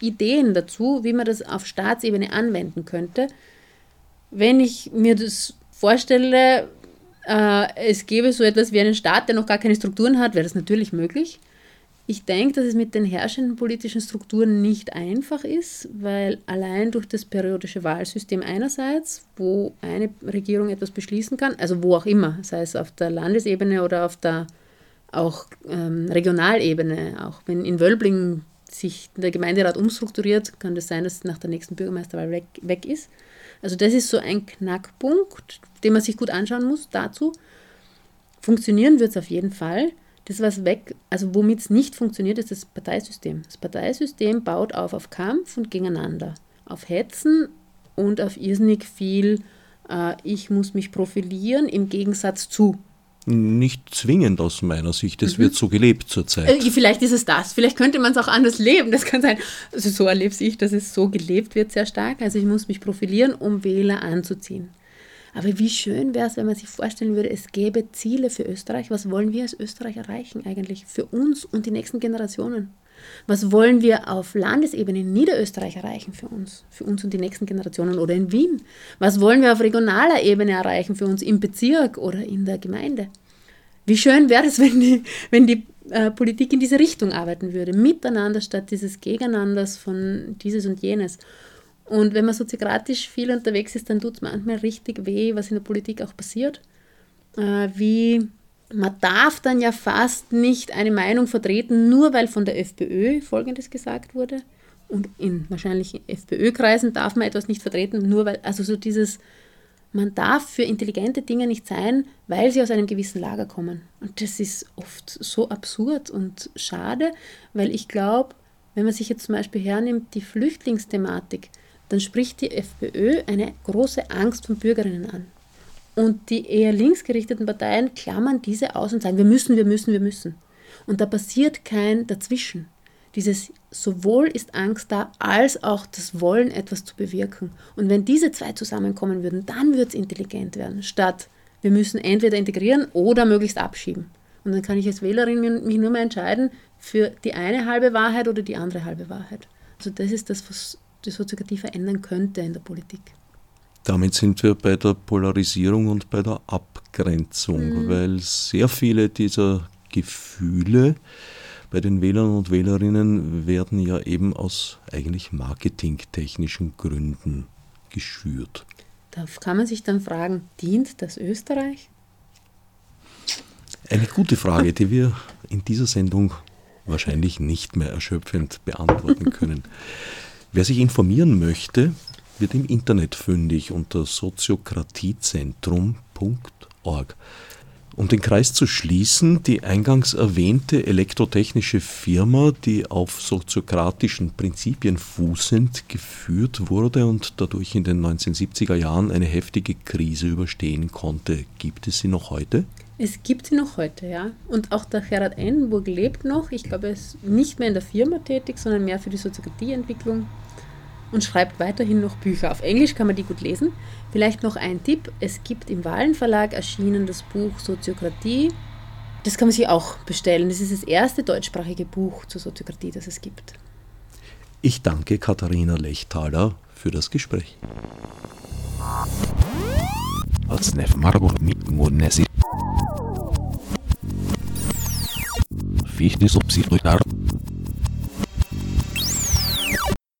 Ideen dazu, wie man das auf Staatsebene anwenden könnte. Wenn ich mir das vorstelle, äh, es gäbe so etwas wie einen Staat, der noch gar keine Strukturen hat, wäre das natürlich möglich. Ich denke, dass es mit den herrschenden politischen Strukturen nicht einfach ist, weil allein durch das periodische Wahlsystem einerseits, wo eine Regierung etwas beschließen kann, also wo auch immer, sei es auf der Landesebene oder auf der auch ähm, Regionalebene, auch wenn in Wölbling sich der Gemeinderat umstrukturiert, kann das sein, dass nach der nächsten Bürgermeisterwahl weg, weg ist. Also das ist so ein Knackpunkt, den man sich gut anschauen muss dazu. Funktionieren wird es auf jeden Fall. Das, was weg, also womit es nicht funktioniert, ist das Parteisystem. Das Parteisystem baut auf auf Kampf und gegeneinander, auf Hetzen und auf irrsinnig viel, äh, ich muss mich profilieren im Gegensatz zu. Nicht zwingend aus meiner Sicht, es mhm. wird so gelebt zurzeit. Äh, vielleicht ist es das, vielleicht könnte man es auch anders leben, das kann sein. Also so erlebe ich, dass es so gelebt wird sehr stark. Also ich muss mich profilieren, um Wähler anzuziehen. Aber wie schön wäre es, wenn man sich vorstellen würde, es gäbe Ziele für Österreich. Was wollen wir als Österreich erreichen eigentlich? Für uns und die nächsten Generationen. Was wollen wir auf Landesebene in Niederösterreich erreichen für uns, für uns und die nächsten Generationen oder in Wien? Was wollen wir auf regionaler Ebene erreichen für uns im Bezirk oder in der Gemeinde? Wie schön wäre es, wenn die, wenn die äh, Politik in diese Richtung arbeiten würde, miteinander statt dieses Gegeneinanders von dieses und jenes. Und wenn man soziokratisch viel unterwegs ist, dann tut es manchmal richtig weh, was in der Politik auch passiert. Äh, wie man darf dann ja fast nicht eine Meinung vertreten, nur weil von der FPÖ Folgendes gesagt wurde. Und in wahrscheinlich FPÖ-Kreisen darf man etwas nicht vertreten, nur weil, also so dieses, man darf für intelligente Dinge nicht sein, weil sie aus einem gewissen Lager kommen. Und das ist oft so absurd und schade, weil ich glaube, wenn man sich jetzt zum Beispiel hernimmt, die Flüchtlingsthematik, dann spricht die FPÖ eine große Angst von Bürgerinnen an. Und die eher linksgerichteten Parteien klammern diese aus und sagen, wir müssen, wir müssen, wir müssen. Und da passiert kein Dazwischen. Dieses sowohl ist Angst da, als auch das Wollen, etwas zu bewirken. Und wenn diese zwei zusammenkommen würden, dann wird es intelligent werden, statt wir müssen entweder integrieren oder möglichst abschieben. Und dann kann ich als Wählerin mich nur mehr entscheiden für die eine halbe Wahrheit oder die andere halbe Wahrheit. Also das ist das, was die Soziokratie verändern könnte in der Politik. Damit sind wir bei der Polarisierung und bei der Abgrenzung, mhm. weil sehr viele dieser Gefühle bei den Wählern und Wählerinnen werden ja eben aus eigentlich marketingtechnischen Gründen geschürt. Da kann man sich dann fragen, dient das Österreich? Eine gute Frage, die wir in dieser Sendung wahrscheinlich nicht mehr erschöpfend beantworten können. Wer sich informieren möchte, wird im Internet fündig unter soziokratiezentrum.org. Um den Kreis zu schließen, die eingangs erwähnte elektrotechnische Firma, die auf soziokratischen Prinzipien fußend geführt wurde und dadurch in den 1970er Jahren eine heftige Krise überstehen konnte, gibt es sie noch heute? Es gibt sie noch heute, ja. Und auch der Gerhard Endenburg lebt noch. Ich glaube, er ist nicht mehr in der Firma tätig, sondern mehr für die Soziokratieentwicklung und schreibt weiterhin noch Bücher. Auf Englisch kann man die gut lesen. Vielleicht noch ein Tipp: Es gibt im Wahlen Verlag erschienen das Buch Soziokratie. Das kann man sich auch bestellen. Das ist das erste deutschsprachige Buch zur Soziokratie, das es gibt. Ich danke Katharina Lechtaler für das Gespräch. Fichte subsidiar